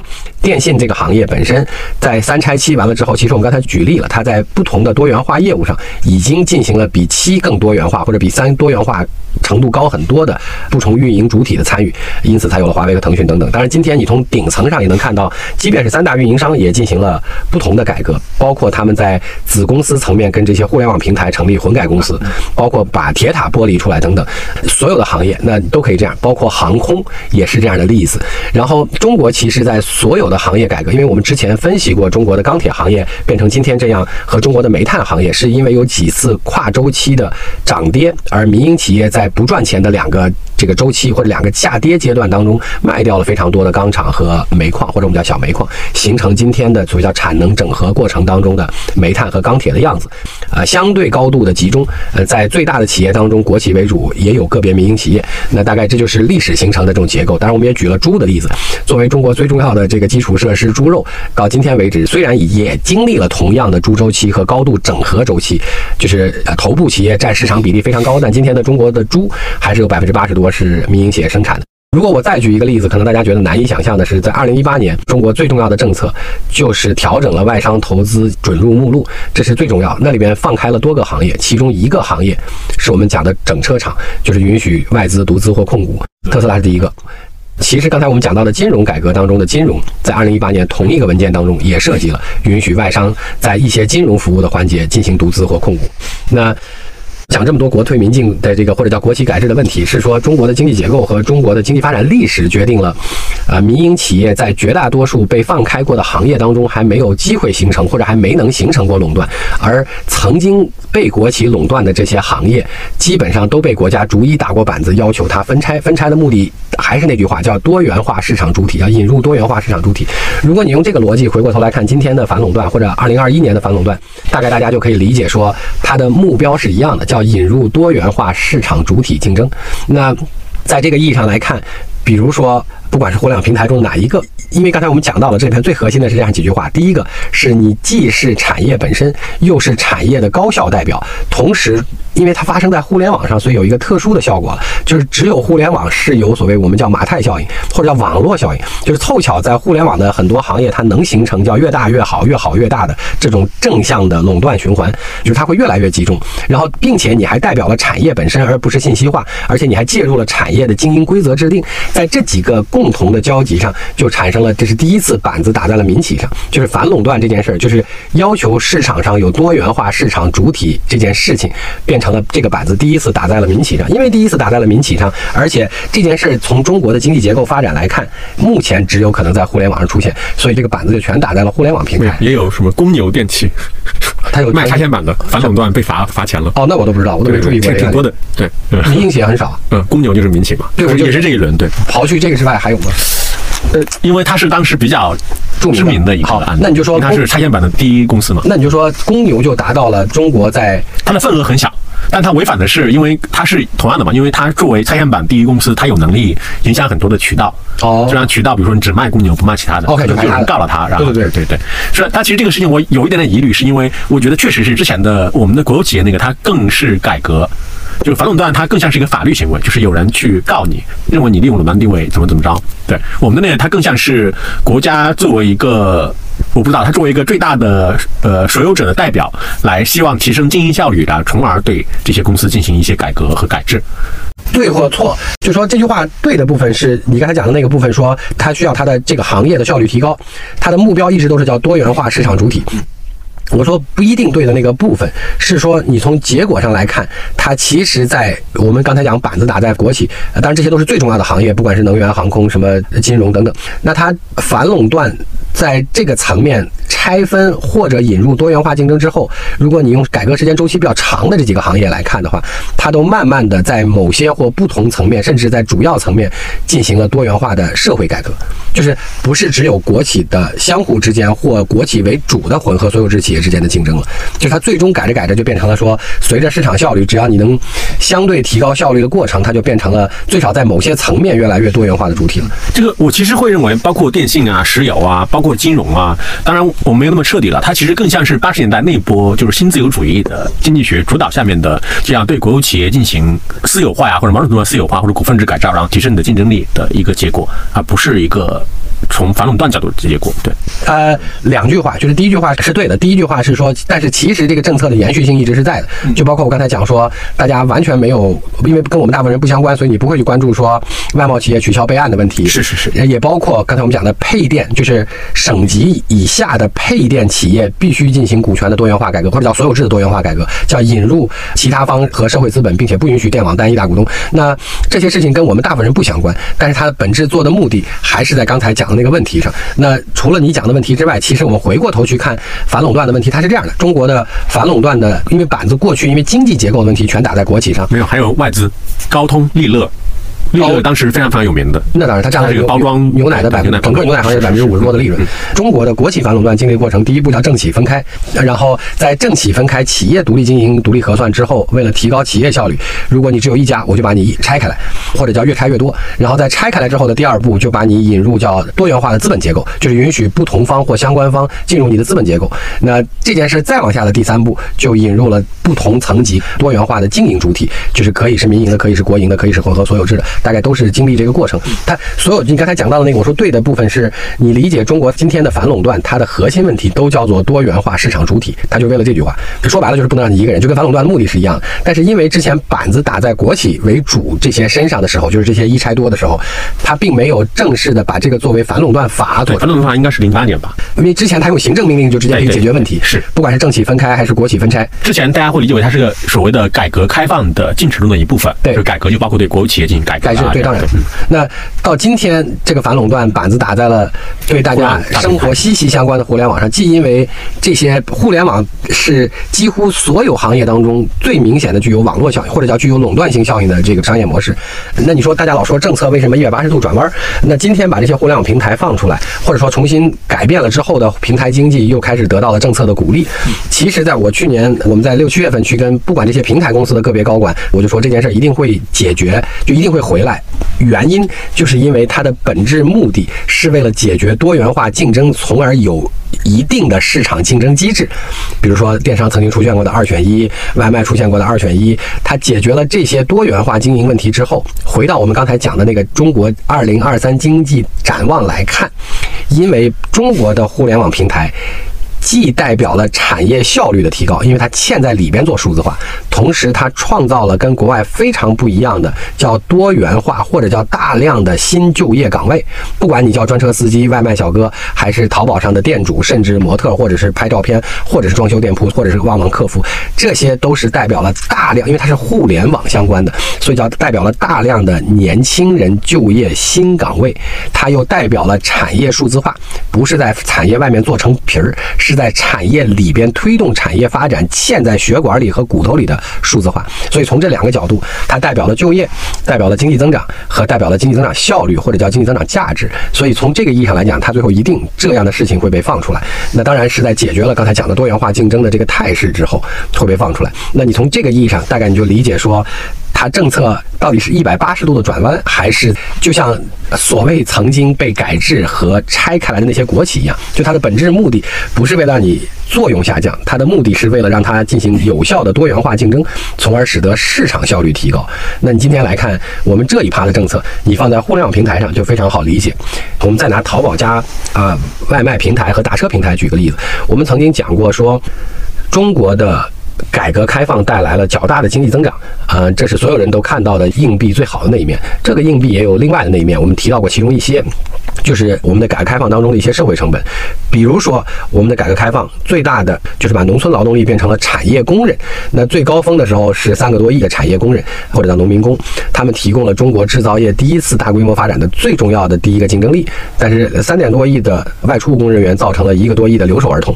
Speaker 2: 电信这个行业本身在三拆七完了之后，其实我们刚才举例了，它在不同的多元化业务上已经进行了比七更多元化或者比三多元化程度高很多的不同运营主体的参与，因此才有了华为和腾讯等等。当然，今天你从顶层上也能看到，即便是三大运营商也进行了不同的改革，包括他们在子公司层面跟这些互联网平台成立混改公司，包括把铁塔剥离出来等等，所有的行业那都可以这样，包括航空也是这样的例子。然后，中国其实在所有的行业改革，因为我们之前分析过中国的钢铁行业变成今天这样，和中国的煤炭行业是因为有几次跨周期的涨跌，而民营企业在不赚钱的两个这个周期或者两个下跌阶段当中卖掉了非常多的钢厂和煤矿，或者我们叫小煤矿，形成今天的所谓叫产能整合过程当中的煤炭和钢铁的样子。呃，相对高度的集中，呃，在最大的企业当中，国企为主，也有个别民营企业。那大概这就是历史形成的这种结构。当然，我们也举了猪的例子，作为中国最重要的这个基础设施，猪肉到今天为止，虽然也经历了同样的猪周期和高度整合周期，就是头部企业占市场比例非常高，但今天的中国的猪还是有百分之八十多是民营企业生产的。如果我再举一个例子，可能大家觉得难以想象的是，在二零一八年，中国最重要的政策就是调整了外商投资准入目录，这是最重要。那里边放开了多个行业，其中一个行业是我们讲的整车厂，就是允许外资独资或控股。特斯拉是第一个。其实刚才我们讲到的金融改革当中的金融，在二零一八年同一个文件当中也涉及了允许外商在一些金融服务的环节进行独资或控股。那讲这么多国退民进的这个或者叫国企改制的问题，是说中国的经济结构和中国的经济发展历史决定了，呃，民营企业在绝大多数被放开过的行业当中还没有机会形成或者还没能形成过垄断，而曾经被国企垄断的这些行业，基本上都被国家逐一打过板子，要求它分拆。分拆的目的还是那句话，叫多元化市场主体，要引入多元化市场主体。如果你用这个逻辑回过头来看今天的反垄断或者二零二一年的反垄断，大概大家就可以理解说它的目标是一样的，叫引入多元化市场主体竞争。那在这个意义上来看，比如说，不管是互联网平台中哪一个，因为刚才我们讲到了这里面最核心的是这样几句话：第一个是你既是产业本身，又是产业的高效代表，同时。因为它发生在互联网上，所以有一个特殊的效果，就是只有互联网是有所谓我们叫马太效应，或者叫网络效应，就是凑巧在互联网的很多行业，它能形成叫越大越好、越好越大的这种正向的垄断循环，就是它会越来越集中。然后，并且你还代表了产业本身，而不是信息化，而且你还介入了产业的经营规则制定，在这几个共同的交集上，就产生了这是第一次板子打在了民企上，就是反垄断这件事儿，就是要求市场上有多元化市场主体这件事情变成。成了这个板子第一次打在了民企上，因为第一次打在了民企上，而且这件事从中国的经济结构发展来看，目前只有可能在互联网上出现，所以这个板子就全打在了互联网平台。
Speaker 1: 也有什么公牛电器，
Speaker 2: 它有
Speaker 1: 卖插线板的，反垄断被罚罚钱了。
Speaker 2: 哦，那我都不知道，我都没注意过。
Speaker 1: 挺多的，对，
Speaker 2: 民营企业很少。
Speaker 1: 嗯，公牛就是民企嘛，
Speaker 2: 对，
Speaker 1: 也是这一轮。对，
Speaker 2: 刨去这个之外，还有吗？
Speaker 1: 呃，因为它是当时比较知名的一个案子，
Speaker 2: 那你就说
Speaker 1: 它是拆线板的第一公司嘛？
Speaker 2: 那你就说公牛就达到了中国在
Speaker 1: 它的份额很小。但它违反的是，因为它是同样的嘛，因为它作为拆线板第一公司，它有能力影响很多的渠道。
Speaker 2: 哦，
Speaker 1: 就让渠道，比如说你只卖公牛不卖其他的
Speaker 2: ，OK，就
Speaker 1: 有人告了他，然后
Speaker 2: 对对
Speaker 1: 对对对，是。但其实这个事情我有一点点疑虑，是因为我觉得确实是之前的我们的国有企业那个它更是改革，就是反垄断它更像是一个法律行为，就是有人去告你，认为你利用垄断地位怎么怎么着。对，我们的呢它更像是国家作为一个。我不知道，他作为一个最大的呃所有者的代表，来希望提升经营效率的，从而对这些公司进行一些改革和改制。
Speaker 2: 对或错，就说这句话对的部分是你刚才讲的那个部分，说它需要它的这个行业的效率提高，它的目标一直都是叫多元化市场主体。我说不一定对的那个部分是说，你从结果上来看，它其实，在我们刚才讲板子打在国企，当然这些都是最重要的行业，不管是能源、航空、什么金融等等。那它反垄断在这个层面拆分或者引入多元化竞争之后，如果你用改革时间周期比较长的这几个行业来看的话，它都慢慢的在某些或不同层面，甚至在主要层面进行了多元化的社会改革，就是不是只有国企的相互之间或国企为主的混合所有制企业。之间的竞争了，就它最终改着改着就变成了说，随着市场效率，只要你能相对提高效率的过程，它就变成了最少在某些层面越来越多元化的主体了。
Speaker 1: 这个我其实会认为，包括电信啊、石油啊、包括金融啊，当然我没有那么彻底了，它其实更像是八十年代那波就是新自由主义的经济学主导下面的这样对国有企业进行私有化呀，或者某种程度上私有化或者股份制改造，然后提升你的竞争力的一个结果，而不是一个。从反垄断角度直接过，对，
Speaker 2: 呃，两句话，就是第一句话是对的。第一句话是说，但是其实这个政策的延续性一直是在的，就包括我刚才讲说，大家完全没有，因为跟我们大部分人不相关，所以你不会去关注说外贸企业取消备案的问题。
Speaker 1: 是是是，
Speaker 2: 也包括刚才我们讲的配电，就是省级以下的配电企业必须进行股权的多元化改革，或者叫所有制的多元化改革，叫引入其他方和社会资本，并且不允许电网单一大股东。那这些事情跟我们大部分人不相关，但是它的本质做的目的还是在刚才讲。那个问题上，那除了你讲的问题之外，其实我们回过头去看反垄断的问题，它是这样的：中国的反垄断的，因为板子过去因为经济结构的问题全打在国企上，
Speaker 1: 没有，还有外资，高通、利乐。利乐当时非常非常有名的，
Speaker 2: 那当然，它占了
Speaker 1: 这个包装
Speaker 2: 牛奶的百分，整个牛奶行业百分之五十多的利润。中国的国企反垄断经历过程，第一步叫政企分开，然后在政企分开、企业独立经营、独立核算之后，为了提高企业效率，如果你只有一家，我就把你拆开来，或者叫越拆越多。然后在拆开来之后的第二步，就把你引入叫多元化的资本结构，就是允许不同方或相关方进入你的资本结构。那这件事再往下的第三步，就引入了不同层级多元化的经营主体，就是可以是民营的，可以是国营的，可以是混合所有制的。大概都是经历这个过程。它所有你刚才讲到的那个，我说对的部分是你理解中国今天的反垄断，它的核心问题都叫做多元化市场主体，它就为了这句话，说白了就是不能让你一个人，就跟反垄断的目的是一样的。但是因为之前板子打在国企为主这些身上的时候，就是这些一拆多的时候，它并没有正式的把这个作为反垄断法。
Speaker 1: 对，反垄断法应该是零八年吧？
Speaker 2: 因为之前他用行政命令就直接可以解决问题，
Speaker 1: 是
Speaker 2: 不管是政企分开还是国企分拆，
Speaker 1: 之前大家会理解为它是个所谓的改革开放的进程中的一部分。
Speaker 2: 对，
Speaker 1: 就改革就包括对国有企业进行改革。
Speaker 2: 对，当然。那到今天这个反垄断板子打在了对大家生活息息相关的互联网上，既因为这些互联网是几乎所有行业当中最明显的具有网络效应或者叫具有垄断性效应的这个商业模式。那你说大家老说政策为什么一百八十度转弯？那今天把这些互联网平台放出来，或者说重新改变了之后的平台经济又开始得到了政策的鼓励。其实，在我去年我们在六七月份去跟不管这些平台公司的个别高管，我就说这件事一定会解决，就一定会回回来。原因就是因为它的本质目的是为了解决多元化竞争，从而有一定的市场竞争机制。比如说，电商曾经出现过的二选一，外卖出现过的二选一，它解决了这些多元化经营问题之后，回到我们刚才讲的那个中国二零二三经济展望来看，因为中国的互联网平台。既代表了产业效率的提高，因为它嵌在里边做数字化，同时它创造了跟国外非常不一样的叫多元化或者叫大量的新就业岗位。不管你叫专车司机、外卖小哥，还是淘宝上的店主，甚至模特，或者是拍照片，或者是装修店铺，或者是旺旺客服，这些都是代表了大量，因为它是互联网相关的，所以叫代表了大量的年轻人就业新岗位。它又代表了产业数字化，不是在产业外面做成皮儿。是在产业里边推动产业发展，嵌在血管里和骨头里的数字化。所以从这两个角度，它代表了就业，代表了经济增长和代表了经济增长效率或者叫经济增长价值。所以从这个意义上来讲，它最后一定这样的事情会被放出来。那当然是在解决了刚才讲的多元化竞争的这个态势之后会被放出来。那你从这个意义上，大概你就理解说。它政策到底是一百八十度的转弯，还是就像所谓曾经被改制和拆开来的那些国企一样？就它的本质目的不是为了让你作用下降，它的目的是为了让它进行有效的多元化竞争，从而使得市场效率提高。那你今天来看我们这一趴的政策，你放在互联网平台上就非常好理解。我们再拿淘宝加啊外卖平台和打车平台举个例子，我们曾经讲过说中国的。改革开放带来了较大的经济增长，呃，这是所有人都看到的硬币最好的那一面。这个硬币也有另外的那一面，我们提到过其中一些，就是我们的改革开放当中的一些社会成本。比如说，我们的改革开放最大的就是把农村劳动力变成了产业工人。那最高峰的时候是三个多亿的产业工人或者叫农民工，他们提供了中国制造业第一次大规模发展的最重要的第一个竞争力。但是三点多亿的外出务工人员造成了一个多亿的留守儿童。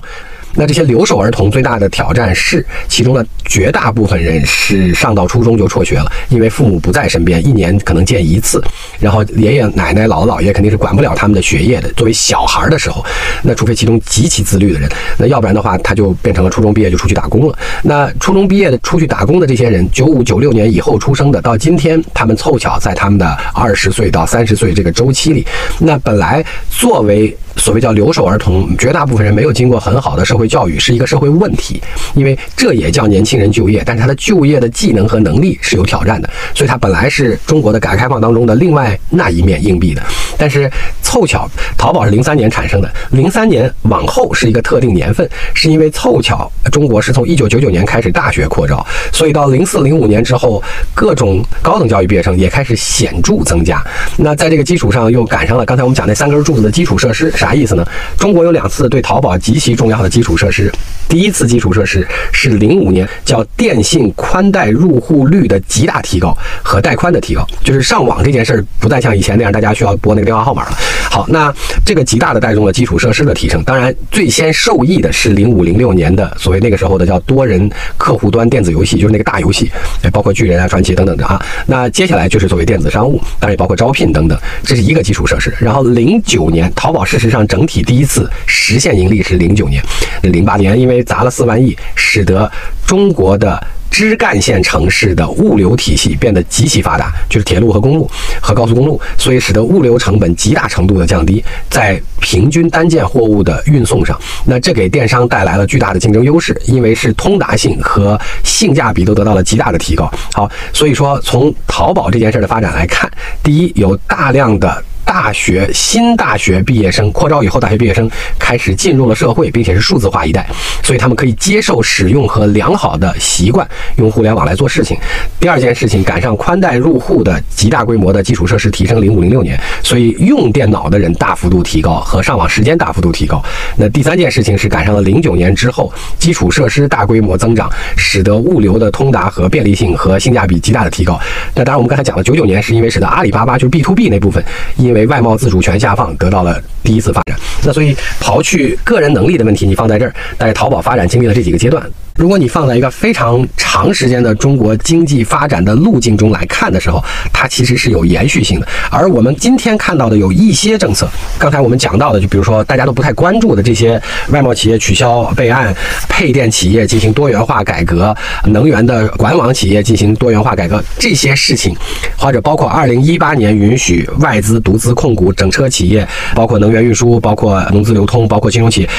Speaker 2: 那这些留守儿童最大的挑战是，其中的绝大部分人是上到初中就辍学了，因为父母不在身边，一年可能见一次，然后爷爷奶奶、姥姥姥爷肯定是管不了他们的学业的。作为小孩的时候，那除非其中极其自律的人，那要不然的话，他就变成了初中毕业就出去打工了。那初中毕业的出去打工的这些人，九五九六年以后出生的，到今天他们凑巧在他们的二十岁到三十岁这个周期里，那本来作为所谓叫留守儿童，绝大部分人没有经过很好的社会。教育是一个社会问题，因为这也叫年轻人就业，但是他的就业的技能和能力是有挑战的，所以他本来是中国的改革开放当中的另外那一面硬币的。但是凑巧，淘宝是零三年产生的，零三年往后是一个特定年份，是因为凑巧中国是从一九九九年开始大学扩招，所以到零四零五年之后，各种高等教育毕业生也开始显著增加。那在这个基础上，又赶上了刚才我们讲那三根柱子的基础设施，啥意思呢？中国有两次对淘宝极其重要的基础。设施，第一次基础设施是零五年，叫电信宽带入户率的极大提高和带宽的提高，就是上网这件事儿不再像以前那样，大家需要拨那个电话号码了。好，那这个极大的带动了基础设施的提升。当然，最先受益的是零五零六年的所谓那个时候的叫多人客户端电子游戏，就是那个大游戏，包括巨人啊、传奇等等的啊。那接下来就是作为电子商务，当然也包括招聘等等，这是一个基础设施。然后零九年，淘宝事实上整体第一次实现盈利是零九年。那零八年，因为砸了四万亿，使得中国的枝干线城市的物流体系变得极其发达，就是铁路和公路和高速公路，所以使得物流成本极大程度的降低，在平均单件货物的运送上，那这给电商带来了巨大的竞争优势，因为是通达性和性价比都得到了极大的提高。好，所以说从淘宝这件事的发展来看，第一有大量的。大学新大学毕业生扩招以后，大学毕业生开始进入了社会，并且是数字化一代，所以他们可以接受使用和良好的习惯用互联网来做事情。第二件事情，赶上宽带入户的极大规模的基础设施提升，零五零六年，所以用电脑的人大幅度提高和上网时间大幅度提高。那第三件事情是赶上了零九年之后，基础设施大规模增长，使得物流的通达和便利性和性价比极大的提高。那当然，我们刚才讲了九九年是因为使得阿里巴巴就是 B to B 那部分，因因为外贸自主权下放得到了第一次发展，那所以刨去个人能力的问题，你放在这儿，但是淘宝发展经历了这几个阶段。如果你放在一个非常长时间的中国经济发展的路径中来看的时候，它其实是有延续性的。而我们今天看到的有一些政策，刚才我们讲到的，就比如说大家都不太关注的这些外贸企业取消备案、配电企业进行多元化改革、能源的管网企业进行多元化改革这些事情，或者包括二零一八年允许外资独资控股整车企业，包括能源运输、包括农资流通、包括金融企业。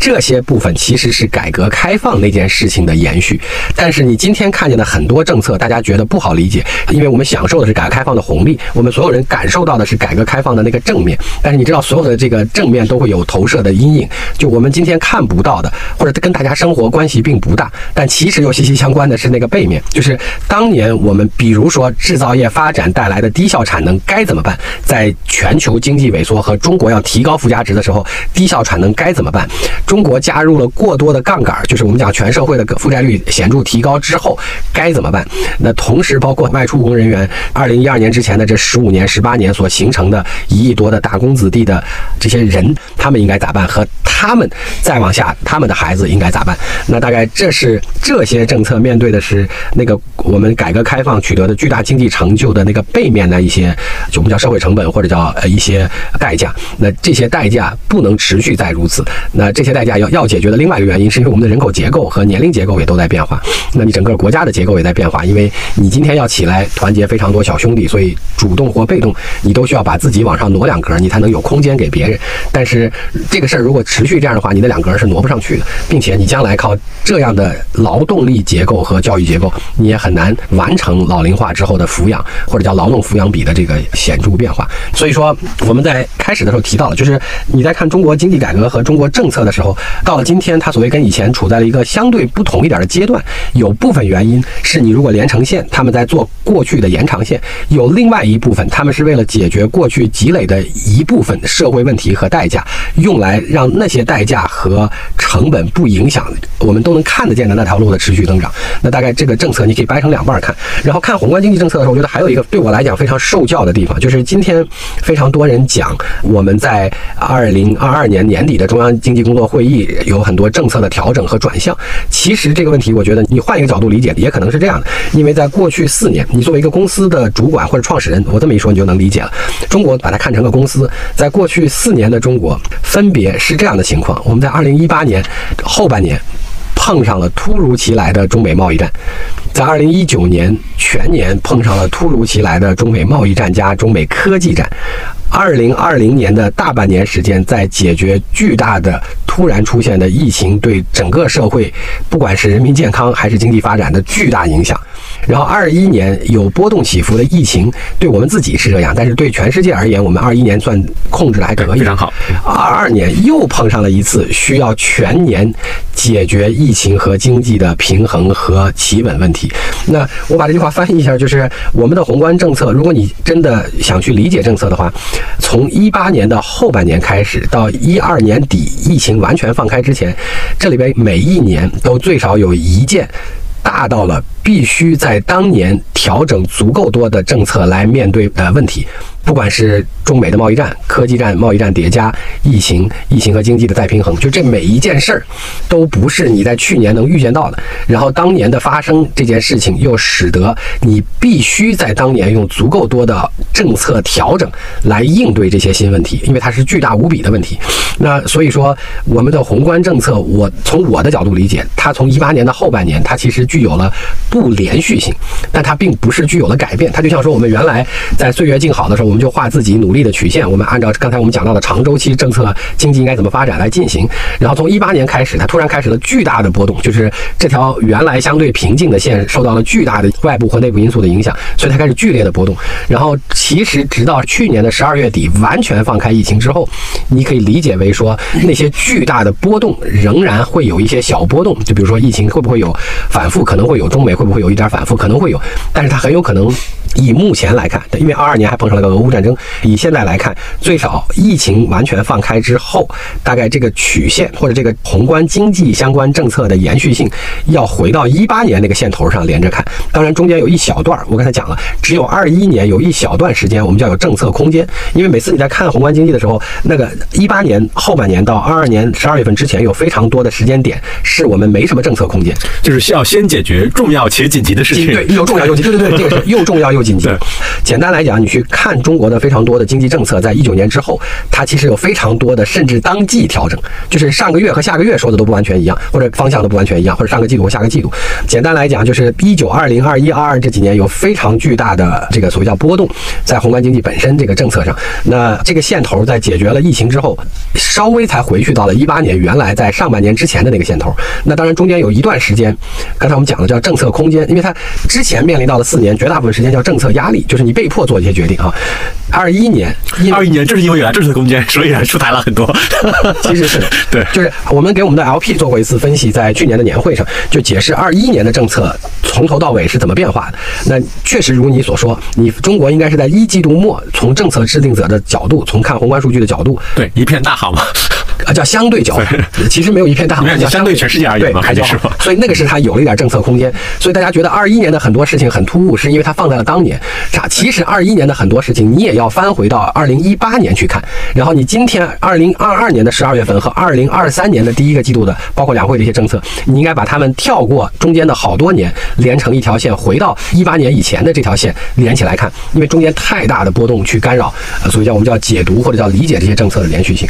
Speaker 2: 这些部分其实是改革开放那件事情的延续，但是你今天看见的很多政策，大家觉得不好理解，因为我们享受的是改革开放的红利，我们所有人感受到的是改革开放的那个正面，但是你知道，所有的这个正面都会有投射的阴影，就我们今天看不到的，或者跟大家生活关系并不大，但其实又息息相关的是那个背面，就是当年我们比如说制造业发展带来的低效产能该怎么办？在全球经济萎缩和中国要提高附加值的时候，低效产能该怎么办？中国加入了过多的杠杆，就是我们讲全社会的负债率显著提高之后该怎么办？那同时包括外出务工人员，二零一二年之前的这十五年、十八年所形成的一亿多的打工子弟的这些人，他们应该咋办？和他们再往下，他们的孩子应该咋办？那大概这是这些政策面对的是那个我们改革开放取得的巨大经济成就的那个背面的一些，就我们叫社会成本或者叫呃一些代价。那这些代价不能持续再如此。那这些代。价要要解决的另外一个原因，是因为我们的人口结构和年龄结构也都在变化。那你整个国家的结构也在变化，因为你今天要起来团结非常多小兄弟，所以主动或被动，你都需要把自己往上挪两格，你才能有空间给别人。但是这个事儿如果持续这样的话，你的两格是挪不上去的，并且你将来靠这样的劳动力结构和教育结构，你也很难完成老龄化之后的抚养或者叫劳动抚养比的这个显著变化。所以说我们在开始的时候提到了，就是你在看中国经济改革和中国政策的时候。到了今天，它所谓跟以前处在了一个相对不同一点的阶段，有部分原因是你如果连成线，他们在做过去的延长线；有另外一部分，他们是为了解决过去积累的一部分社会问题和代价，用来让那些代价和成本不影响我们都能看得见的那条路的持续增长。那大概这个政策你可以掰成两半看，然后看宏观经济政策的时候，我觉得还有一个对我来讲非常受教的地方，就是今天非常多人讲我们在二零二二年年底的中央经济工作。会议有很多政策的调整和转向，其实这个问题，我觉得你换一个角度理解，也可能是这样的。因为在过去四年，你作为一个公司的主管或者创始人，我这么一说，你就能理解了。中国把它看成个公司，在过去四年的中国，分别是这样的情况：我们在二零一八年后半年碰上了突如其来的中美贸易战，在二零一九年全年碰上了突如其来的中美贸易战加中美科技战。二零二零年的大半年时间，在解决巨大的突然出现的疫情对整个社会，不管是人民健康还是经济发展的巨大影响。然后二一年有波动起伏的疫情，对我们自己是这样，但是对全世界而言，我们二一年算控制的还可以，
Speaker 1: 非常好。
Speaker 2: 二二年又碰上了一次需要全年解决疫情和经济的平衡和企稳问题。那我把这句话翻译一下，就是我们的宏观政策，如果你真的想去理解政策的话。从一八年的后半年开始，到一二年底疫情完全放开之前，这里边每一年都最少有一件大到了必须在当年调整足够多的政策来面对的问题。不管是中美的贸易战、科技战、贸易战叠加、疫情、疫情和经济的再平衡，就这每一件事儿，都不是你在去年能预见到的。然后当年的发生这件事情，又使得你必须在当年用足够多的政策调整来应对这些新问题，因为它是巨大无比的问题。那所以说，我们的宏观政策，我从我的角度理解，它从一八年的后半年，它其实具有了不连续性，但它并不是具有了改变。它就像说，我们原来在岁月静好的时候，我们就画自己努力的曲线，我们按照刚才我们讲到的长周期政策，经济应该怎么发展来进行。然后从一八年开始，它突然开始了巨大的波动，就是这条原来相对平静的线受到了巨大的外部和内部因素的影响，所以它开始剧烈的波动。然后其实直到去年的十二月底完全放开疫情之后，你可以理解为说那些巨大的波动仍然会有一些小波动，就比如说疫情会不会有反复，可能会有中美会不会有一点反复，可能会有，但是它很有可能。以目前来看，因为二二年还碰上了个俄乌战争，以现在来看，最少疫情完全放开之后，大概这个曲线或者这个宏观经济相关政策的延续性，要回到一八年那个线头上连着看。当然，中间有一小段，我刚才讲了，只有二一年有一小段时间我们叫有政策空间，因为每次你在看宏观经济的时候，那个一八年后半年到二二年十二月份之前，有非常多的时间点是我们没什么政策空间，
Speaker 1: 就是需要先解决重要且紧急的事情。
Speaker 2: 对，又重要又紧，对对对，这个是又重要又。紧急。简单来讲，你去看中国的非常多的经济政策，在一九年之后，它其实有非常多的甚至当季调整，就是上个月和下个月说的都不完全一样，或者方向都不完全一样，或者上个季度和下个季度。简单来讲，就是一九、二零、二一、二二这几年有非常巨大的这个所谓叫波动，在宏观经济本身这个政策上。那这个线头在解决了疫情之后，稍微才回去到了一八年原来在上半年之前的那个线头。那当然中间有一段时间，刚才我们讲的叫政策空间，因为它之前面临到了四年，绝大部分时间叫政。政策压力就是你被迫做一些决定啊。二一年，
Speaker 1: 二一年正是因为有了政策空间，所以出台了很多。
Speaker 2: 其实是
Speaker 1: 对，
Speaker 2: 就是我们给我们的 LP 做过一次分析，在去年的年会上就解释二一年的政策从头到尾是怎么变化的。那确实如你所说，你中国应该是在一季度末从政策制定者的角度，从看宏观数据的角度，
Speaker 1: 对一片大好嘛。
Speaker 2: 啊，叫相对较好，其实没有一片大好，
Speaker 1: 叫相对全世界而言嘛，
Speaker 2: 还是所以那个是它有了一点政策空间，所以大家觉得二一年的很多事情很突兀，是因为它放在了当年。啥？其实二一年的很多事情你也要翻回到二零一八年去看，然后你今天二零二二年的十二月份和二零二三年的第一个季度的，包括两会的一些政策，你应该把它们跳过中间的好多年，连成一条线，回到一八年以前的这条线连起来看，因为中间太大的波动去干扰，所以叫我们叫解读或者叫理解这些政策的连续性。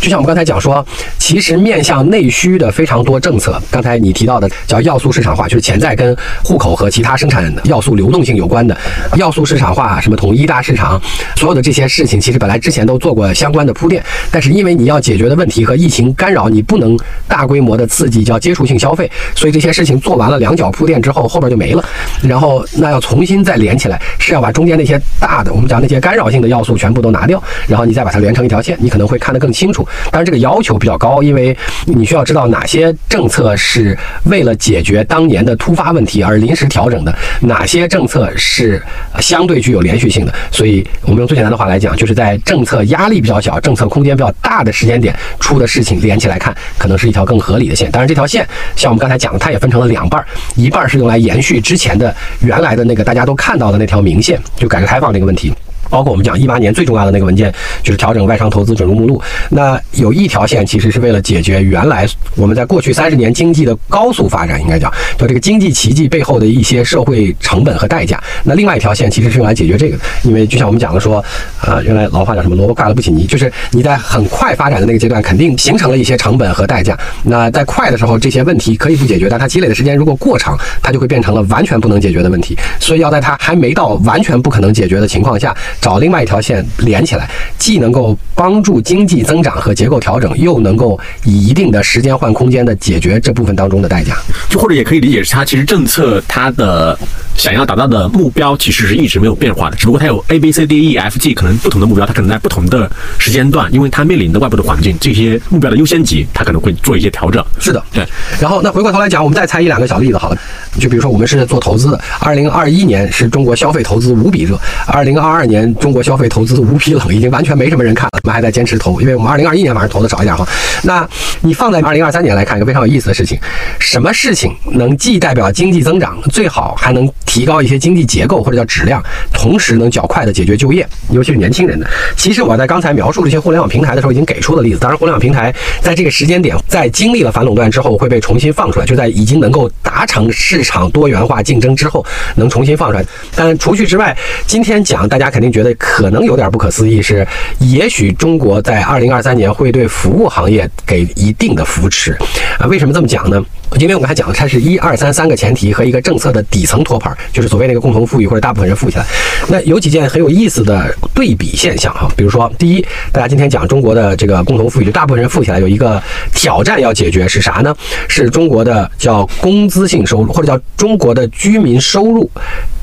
Speaker 2: 就像我们刚才讲说，其实面向内需的非常多政策，刚才你提到的叫要素市场化，就是潜在跟户口和其他生产要素流动性有关的要素市场化，什么统一大市场，所有的这些事情，其实本来之前都做过相关的铺垫，但是因为你要解决的问题和疫情干扰，你不能大规模的刺激叫接触性消费，所以这些事情做完了两脚铺垫之后，后边就没了。然后那要重新再连起来，是要把中间那些大的，我们讲那些干扰性的要素全部都拿掉，然后你再把它连成一条线，你可能会看得更清楚。当然，这个要求比较高，因为你需要知道哪些政策是为了解决当年的突发问题而临时调整的，哪些政策是相对具有连续性的。所以，我们用最简单的话来讲，就是在政策压力比较小、政策空间比较大的时间点出的事情连起来看，可能是一条更合理的线。当然，这条线像我们刚才讲的，它也分成了两半儿，一半是用来延续之前的原来的那个大家都看到的那条明线，就改革开放这个问题。包括我们讲一八年最重要的那个文件，就是调整外商投资准入目录。那有一条线其实是为了解决原来我们在过去三十年经济的高速发展，应该讲就这个经济奇迹背后的一些社会成本和代价。那另外一条线其实是用来解决这个，因为就像我们讲的说，呃，原来老话叫什么“萝卜快了不起泥”，就是你在很快发展的那个阶段，肯定形成了一些成本和代价。那在快的时候，这些问题可以不解决，但它积累的时间如果过长，它就会变成了完全不能解决的问题。所以要在它还没到完全不可能解决的情况下。找另外一条线连起来，既能够帮助经济增长和结构调整，又能够以一定的时间换空间的解决这部分当中的代价。
Speaker 1: 就或者也可以理解是，它其实政策它的想要达到的目标其实是一直没有变化的，只不过它有 A B C D E F G 可能不同的目标，它可能在不同的时间段，因为它面临的外部的环境，这些目标的优先级，它可能会做一些调整。
Speaker 2: 是的，
Speaker 1: 对。
Speaker 2: 然后那回过头来讲，我们再猜一两个小例子好了，就比如说我们是做投资的，二零二一年是中国消费投资无比热，二零二二年。中国消费投资无比冷，已经完全没什么人看了。我们还在坚持投，因为我们二零二一年反正投的少一点哈。那你放在二零二三年来看，一个非常有意思的事情，什么事情能既代表经济增长，最好还能提高一些经济结构或者叫质量，同时能较快的解决就业，尤其是年轻人的。其实我在刚才描述这些互联网平台的时候，已经给出了例子。当然，互联网平台在这个时间点，在经历了反垄断之后，会被重新放出来，就在已经能够达成市场多元化竞争之后，能重新放出来。但除去之外，今天讲大家肯定觉得可能有点不可思议，是也许中国在二零二三年会对服务行业给一定的扶持啊？为什么这么讲呢？因为我刚才讲了，它是一二三三个前提和一个政策的底层托盘，就是所谓那个共同富裕或者大部分人富起来。那有几件很有意思的对比现象哈，比如说，第一，大家今天讲中国的这个共同富裕，就大部分人富起来，有一个挑战要解决是啥呢？是中国的叫工资性收入，或者叫中国的居民收入。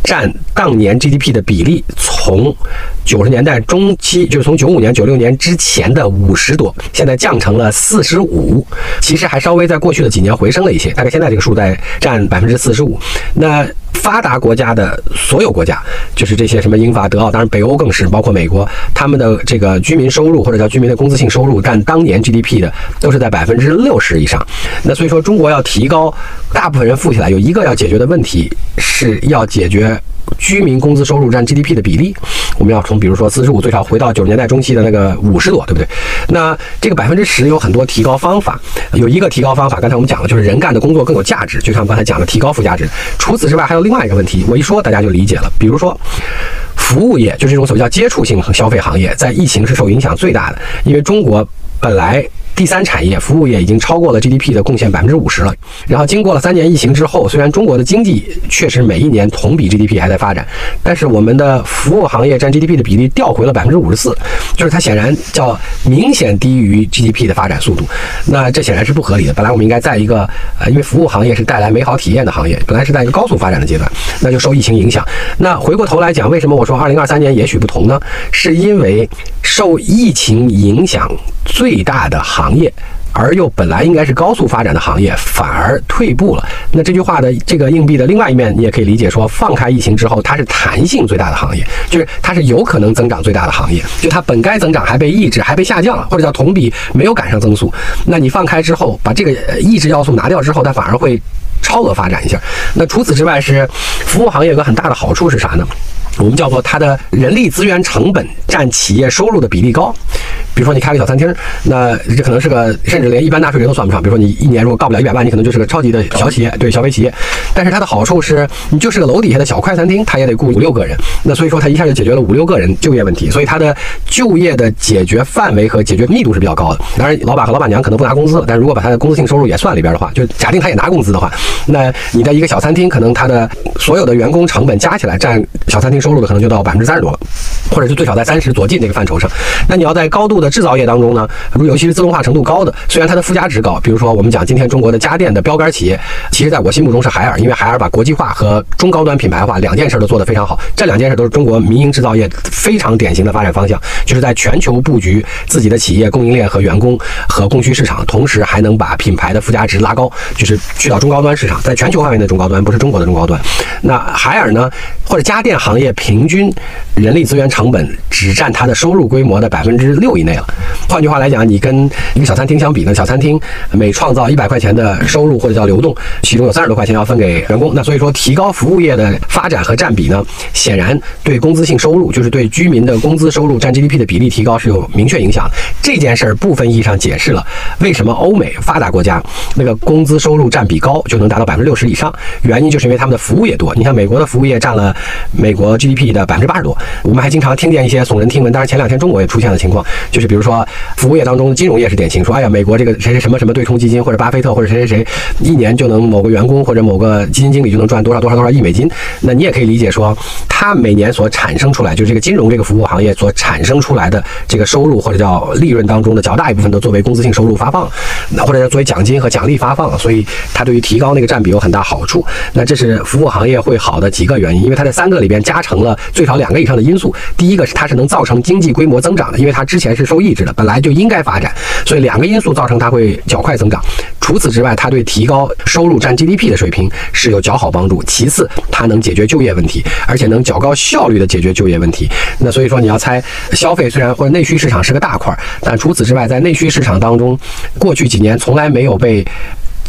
Speaker 2: 占当年 GDP 的比例，从九十年代中期，就是从九五年、九六年之前的五十多，现在降成了四十五。其实还稍微在过去的几年回升了一些，大概现在这个数在占百分之四十五。那发达国家的所有国家，就是这些什么英法德奥，当然北欧更是，包括美国，他们的这个居民收入或者叫居民的工资性收入占当年 GDP 的都是在百分之六十以上。那所以说，中国要提高大部分人富起来，有一个要解决的问题是要解决。居民工资收入占 GDP 的比例，我们要从比如说四十五最少回到九十年代中期的那个五十多，对不对？那这个百分之十有很多提高方法，有一个提高方法，刚才我们讲了，就是人干的工作更有价值，就像刚才讲的提高附加值。除此之外，还有另外一个问题，我一说大家就理解了。比如说，服务业就是这种所谓叫接触性消费行业，在疫情是受影响最大的，因为中国本来。第三产业服务业已经超过了 GDP 的贡献百分之五十了。然后经过了三年疫情之后，虽然中国的经济确实每一年同比 GDP 还在发展，但是我们的服务行业占 GDP 的比例掉回了百分之五十四，就是它显然叫明显低于 GDP 的发展速度。那这显然是不合理的。本来我们应该在一个呃，因为服务行业是带来美好体验的行业，本来是在一个高速发展的阶段，那就受疫情影响。那回过头来讲，为什么我说二零二三年也许不同呢？是因为受疫情影响最大的行行业，而又本来应该是高速发展的行业，反而退步了。那这句话的这个硬币的另外一面，你也可以理解说，放开疫情之后，它是弹性最大的行业，就是它是有可能增长最大的行业。就它本该增长还被抑制，还被下降了，或者叫同比没有赶上增速。那你放开之后，把这个抑制要素拿掉之后，它反而会超额发展一下。那除此之外，是服务行业有个很大的好处是啥呢？我们叫做它的人力资源成本占企业收入的比例高。比如说你开个小餐厅，那这可能是个甚至连一般纳税人都算不上。比如说你一年如果告不了一百万，你可能就是个超级的小企业，对小微企业。但是它的好处是，你就是个楼底下的小快餐厅，它也得雇五六个人。那所以说它一下就解决了五六个人就业问题。所以它的就业的解决范围和解决密度是比较高的。当然，老板和老板娘可能不拿工资，但是如果把他的工资性收入也算里边的话，就假定他也拿工资的话，那你的一个小餐厅可能它的所有的员工成本加起来占小餐厅收入的可能就到百分之三十多了，或者是最少在三十左近这个范畴上。那你要在高度的制造业当中呢，如尤其是自动化程度高的，虽然它的附加值高，比如说我们讲今天中国的家电的标杆企业，其实在我心目中是海尔，因为海尔把国际化和中高端品牌化两件事都做得非常好，这两件事都是中国民营制造业非常典型的发展方向，就是在全球布局自己的企业供应链和员工和供需市场，同时还能把品牌的附加值拉高，就是去到中高端市场，在全球范围的中高端，不是中国的中高端。那海尔呢，或者家电行业平均人力资源成本只占它的收入规模的百分之六以内了。换句话来讲，你跟一个小餐厅相比呢，小餐厅每创造一百块钱的收入或者叫流动，其中有三十多块钱要分给员工。那所以说，提高服务业的发展和占比呢，显然对工资性收入，就是对居民的工资收入占 GDP 的比例提高是有明确影响的。这件事儿部分意义上解释了为什么欧美发达国家那个工资收入占比高就能达到百分之六十以上，原因就是因为他们的服务业多。你看美国的服务业占了美国 GDP 的百分之八十多。我们还经常听见一些耸人听闻，当然前两天中国也出现了情况，就是比如说。服务业当中，金融业是典型。说，哎呀，美国这个谁谁什么什么对冲基金，或者巴菲特，或者谁谁谁，一年就能某个员工或者某个基金经理就能赚多少多少多少亿美金。那你也可以理解说，他每年所产生出来，就是这个金融这个服务行业所产生出来的这个收入或者叫利润当中的较大一部分都作为工资性收入发放，那或者作为奖金和奖励发放，所以它对于提高那个占比有很大好处。那这是服务行业会好的几个原因，因为它在三个里边加成成了最少两个以上的因素。第一个是它是能造成经济规模增长的，因为它之前是受抑制的，本来就应该发展，所以两个因素造成它会较快增长。除此之外，它对提高收入占 GDP 的水平是有较好帮助。其次，它能解决就业问题，而且能较高效率的解决就业问题。那所以说，你要猜消费虽然或者内需市场是个大块，但除此之外，在内需市场当中，过去几年从来没有被。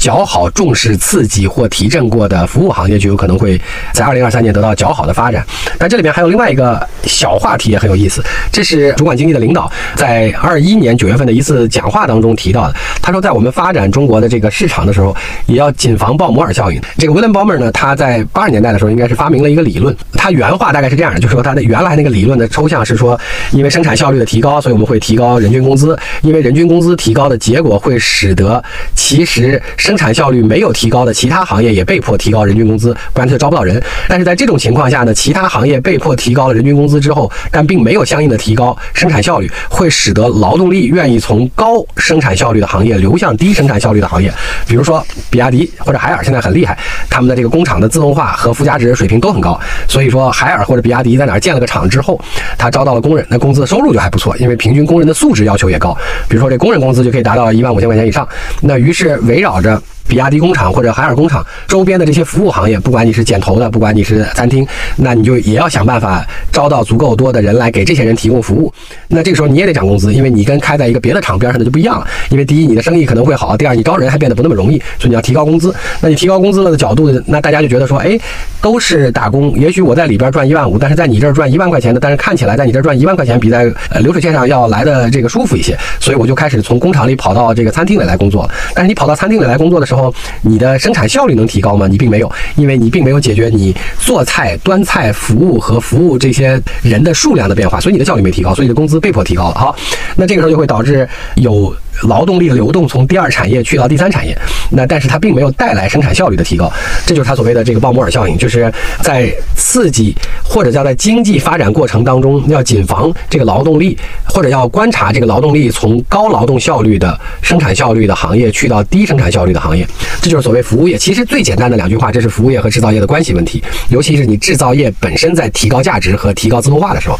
Speaker 2: 较好重视、刺激或提振过的服务行业，就有可能会在二零二三年得到较好的发展。但这里面还有另外一个小话题也很有意思，这是主管经济的领导在二一年九月份的一次讲话当中提到的。他说，在我们发展中国的这个市场的时候，也要谨防鲍摩尔效应。这个威廉·鲍默尔呢，他在八十年代的时候应该是发明了一个理论，他原话大概是这样的，就是说他的原来那个理论的抽象是说，因为生产效率的提高，所以我们会提高人均工资，因为人均工资提高的结果会使得其实生生产效率没有提高的其他行业也被迫提高人均工资，不然他就招不到人。但是在这种情况下呢，其他行业被迫提高了人均工资之后，但并没有相应的提高生产效率，会使得劳动力愿意从高生产效率的行业流向低生产效率的行业，比如说比亚迪或者海尔现在很厉害，他们的这个工厂的自动化和附加值水平都很高，所以说海尔或者比亚迪在哪儿建了个厂之后，他招到了工人，那工资收入就还不错，因为平均工人的素质要求也高，比如说这工人工资就可以达到一万五千块钱以上，那于是围绕着。比亚迪工厂或者海尔工厂周边的这些服务行业，不管你是剪头的，不管你是餐厅，那你就也要想办法招到足够多的人来给这些人提供服务。那这个时候你也得涨工资，因为你跟开在一个别的厂边上的就不一样了。因为第一，你的生意可能会好；第二，你招人还变得不那么容易，所以你要提高工资。那你提高工资了的角度，那大家就觉得说，哎，都是打工，也许我在里边赚一万五，但是在你这儿赚一万块钱的，但是看起来在你这儿赚一万块钱比在呃流水线上要来的这个舒服一些，所以我就开始从工厂里跑到这个餐厅里来工作。但是你跑到餐厅里来工作的时候，然后你的生产效率能提高吗？你并没有，因为你并没有解决你做菜、端菜、服务和服务这些人的数量的变化，所以你的效率没提高，所以你的工资被迫提高了。好，那这个时候就会导致有。劳动力的流动从第二产业去到第三产业，那但是它并没有带来生产效率的提高，这就是它所谓的这个鲍摩尔效应，就是在刺激或者叫在经济发展过程当中要谨防这个劳动力，或者要观察这个劳动力从高劳动效率的生产效率的行业去到低生产效率的行业，这就是所谓服务业。其实最简单的两句话，这是服务业和制造业的关系问题，尤其是你制造业本身在提高价值和提高自动化的时候。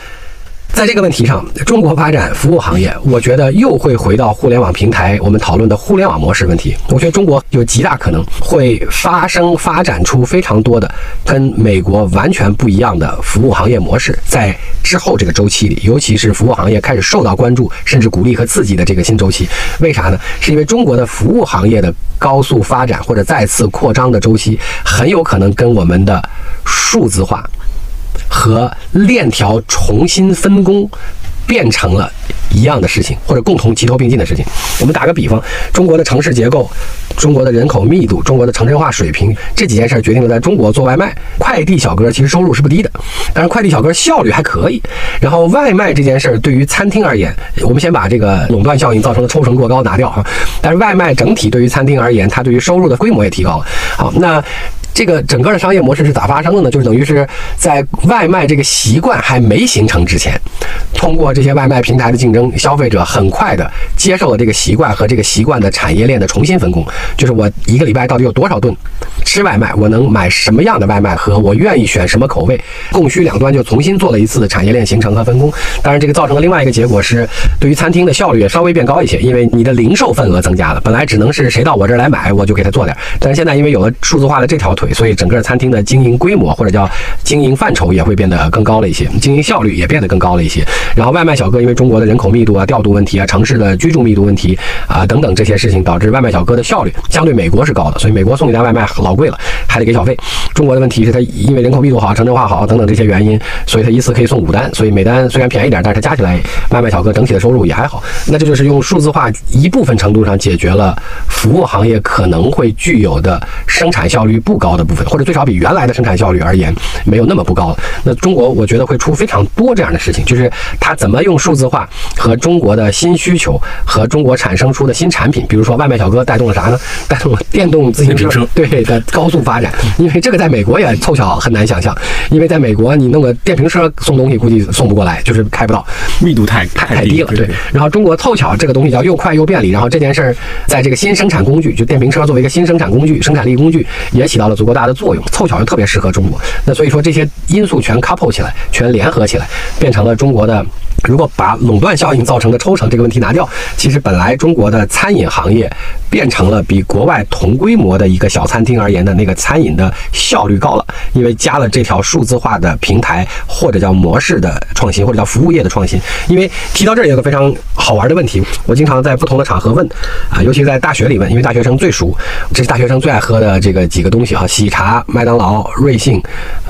Speaker 2: 在这个问题上，中国发展服务行业，我觉得又会回到互联网平台我们讨论的互联网模式问题。我觉得中国有极大可能会发生发展出非常多的跟美国完全不一样的服务行业模式，在之后这个周期里，尤其是服务行业开始受到关注、甚至鼓励和刺激的这个新周期，为啥呢？是因为中国的服务行业的高速发展或者再次扩张的周期，很有可能跟我们的数字化。和链条重新分工变成了一样的事情，或者共同齐头并进的事情。我们打个比方，中国的城市结构、中国的人口密度、中国的城镇化水平，这几件事决定了在中国做外卖，快递小哥其实收入是不低的，但是快递小哥效率还可以。然后外卖这件事儿对于餐厅而言，我们先把这个垄断效应造成的抽成过高拿掉哈，但是外卖整体对于餐厅而言，它对于收入的规模也提高了。好，那。这个整个的商业模式是咋发生的呢？就是等于是在外卖这个习惯还没形成之前，通过这些外卖平台的竞争，消费者很快的接受了这个习惯和这个习惯的产业链的重新分工。就是我一个礼拜到底有多少顿吃外卖，我能买什么样的外卖和我愿意选什么口味，供需两端就重新做了一次产业链形成和分工。当然，这个造成的另外一个结果是，对于餐厅的效率也稍微变高一些，因为你的零售份额增加了。本来只能是谁到我这儿来买，我就给他做点，但是现在因为有了数字化的这条腿。所以整个餐厅的经营规模或者叫经营范畴也会变得更高了一些，经营效率也变得更高了一些。然后外卖小哥因为中国的人口密度啊、调度问题啊、城市的居住密度问题啊等等这些事情，导致外卖小哥的效率相对美国是高的。所以美国送一单外卖老贵了，还得给小费。中国的问题是它因为人口密度好、城镇化好等等这些原因，所以它一次可以送五单，所以每单虽然便宜点，但是它加起来外卖小哥整体的收入也还好。那这就是用数字化一部分程度上解决了服务行业可能会具有的生产效率不高。的部分，或者最少比原来的生产效率而言没有那么不高了。那中国我觉得会出非常多这样的事情，就是它怎么用数字化和中国的新需求和中国产生出的新产品，比如说外卖小哥带动了啥呢？带动了电动自行车对的高速发展。因为这个在美国也凑巧很难想象，因为在美国你弄个电瓶车送东西估计送不过来，就是开不到，
Speaker 1: 密度太
Speaker 2: 太太低了。对。然后中国凑巧这个东西叫又快又便利，然后这件事儿在这个新生产工具，就电瓶车作为一个新生产工具、生产力工具，也起到了足。够大的作用？凑巧又特别适合中国，那所以说这些因素全 couple 起来，全联合起来，变成了中国的如果把垄断效应造成的抽成这个问题拿掉，其实本来中国的餐饮行业变成了比国外同规模的一个小餐厅而言年的那个餐饮的效率高了，因为加了这条数字化的平台或者叫模式的创新，或者叫服务业的创新。因为提到这儿有个非常好玩的问题，我经常在不同的场合问啊，尤其在大学里问，因为大学生最熟，这是大学生最爱喝的这个几个东西哈，喜茶、麦当劳、瑞幸，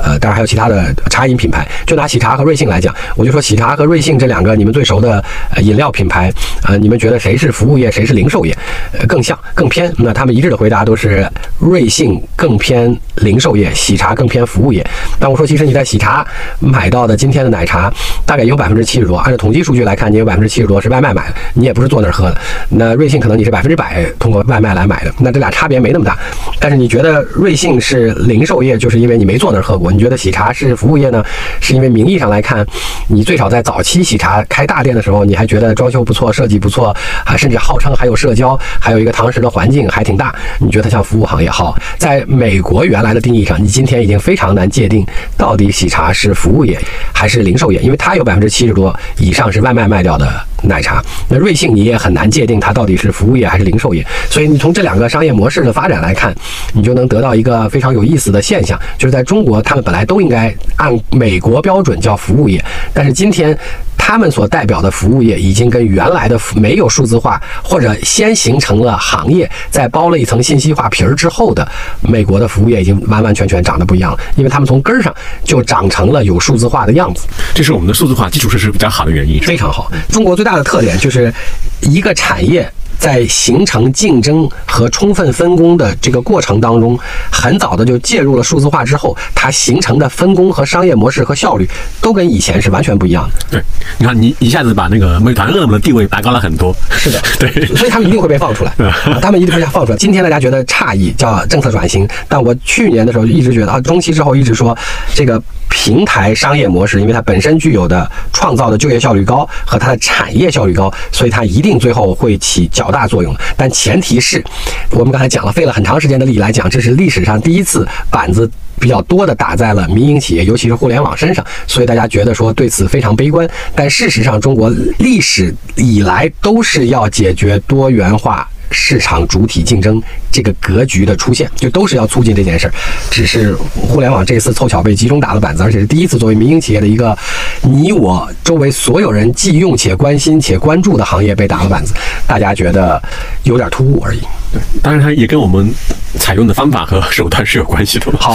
Speaker 2: 呃，当然还有其他的茶饮品牌。就拿喜茶和瑞幸来讲，我就说喜茶和瑞幸这两个你们最熟的饮料品牌，呃，你们觉得谁是服务业，谁是零售业？呃，更像更偏？那他们一致的回答都是瑞幸更偏零售业，喜茶更偏服务业。但我说，其实你在喜茶买到的今天的奶茶，大概有百分之七十多，按照统计数据来看，你有百分之七十多是外卖买的，你也不是坐那儿喝的。那瑞幸可能你是百分之百通过外卖来买的，那这俩差别没那么大。但是你觉得瑞幸是零售业，就是因为你没坐那儿喝过；你觉得喜茶是服务业呢，是因为名义上来看，你最少在早期喜茶开大店的时候，你还觉得装修不错、设计不错，啊，甚至号称还有社交，还有一个堂食的环境还挺大，你觉得它像服务行业好？在美国原来的定义上，你今天已经非常难界定到底喜茶是服务业还是零售业，因为它有百分之七十多以上是外卖卖掉的奶茶。那瑞幸你也很难界定它到底是服务业还是零售业，所以你从这两个商业模式的发展来看，你就能得到一个非常有意思的现象，就是在中国，他们本来都应该按美国标准叫服务业，但是今天他们所代表的服务业已经跟原来的没有数字化或者先形成了行业，再包了一层信息化皮儿之后的美国的服务业已经完完全全长得不一样了，因为他们从根儿上就长成了有数字化的样子。
Speaker 1: 这是我们的数字化基础设施比较好的原因。
Speaker 2: 非常好。中国最大的特点就是一个产业。在形成竞争和充分分工的这个过程当中，很早的就介入了数字化之后，它形成的分工和商业模式和效率都跟以前是完全不一样的。
Speaker 1: 对，你看你一下子把那个美团、饿了么的地位拔高了很多。
Speaker 2: 是的，
Speaker 1: 对，
Speaker 2: 所以他们一定会被放出来，他们一定会放出来。今天大家觉得诧异，叫政策转型，但我去年的时候就一直觉得啊，中期之后一直说这个平台商业模式，因为它本身具有的创造的就业效率高和它的产业效率高，所以它一定最后会起较大作用。但前提是我们刚才讲了，费了很长时间的力来讲，这是历史上第一次板子比较多的打在了民营企业，尤其是互联网身上，所以大家觉得说对此非常悲观。但事实上，中国历史以来都是要解决多元化。市场主体竞争这个格局的出现，就都是要促进这件事儿。只是互联网这次凑巧被集中打了板子，而且是第一次作为民营企业的一个你我周围所有人既用且关心且关注的行业被打了板子，大家觉得有点突兀而已。
Speaker 1: 对，当然它也跟我们采用的方法和手段是有关系的。
Speaker 2: 好，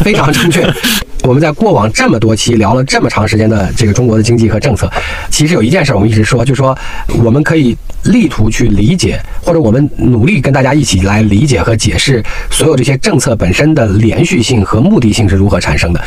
Speaker 2: 非常正确。我们在过往这么多期聊了这么长时间的这个中国的经济和政策，其实有一件事我们一直说，就是说我们可以力图去理解，或者我们努力跟大家一起来理解和解释所有这些政策本身的连续性和目的性是如何产生的。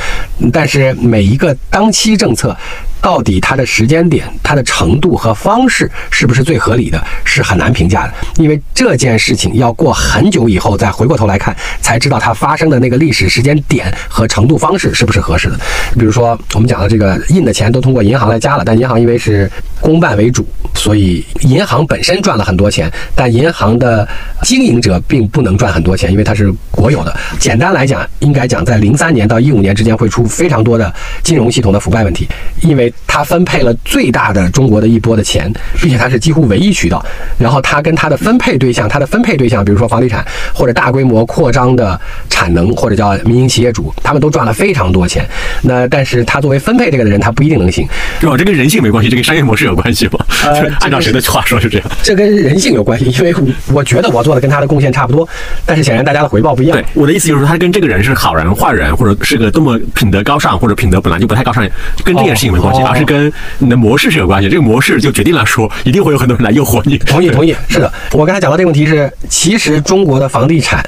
Speaker 2: 但是每一个当期政策。到底它的时间点、它的程度和方式是不是最合理的，是很难评价的。因为这件事情要过很久以后再回过头来看，才知道它发生的那个历史时间点和程度方式是不是合适的。比如说，我们讲的这个印的钱都通过银行来加了，但银行因为是公办为主，所以银行本身赚了很多钱，但银行的经营者并不能赚很多钱，因为它是国有的。简单来讲，应该讲在零三年到一五年之间会出非常多的金融系统的腐败问题，因为。他分配了最大的中国的一波的钱，并且他是几乎唯一渠道。然后他跟他的分配对象，他的分配对象，比如说房地产或者大规模扩张的产能，或者叫民营企业主，他们都赚了非常多钱。那但是他作为分配这个的人，他不一定能行。
Speaker 1: 是吧？这跟人性没关系，这跟商业模式有关系吗？呃，按照谁的话说是这样？
Speaker 2: 这跟人性有关系，因为我觉得我做的跟他的贡献差不多，但是显然大家的回报不一样。
Speaker 1: 对，我的意思就是说，他跟这个人是好人坏人，或者是个多么品德高尚，或者品德本来就不太高尚，跟这件事情没关系，而是跟你的模式是有关系。这个模式就决定了说，一定会有很多人来诱惑你。
Speaker 2: 同意，同意，是的。我刚才讲到这个问题是，其实中国的房地产。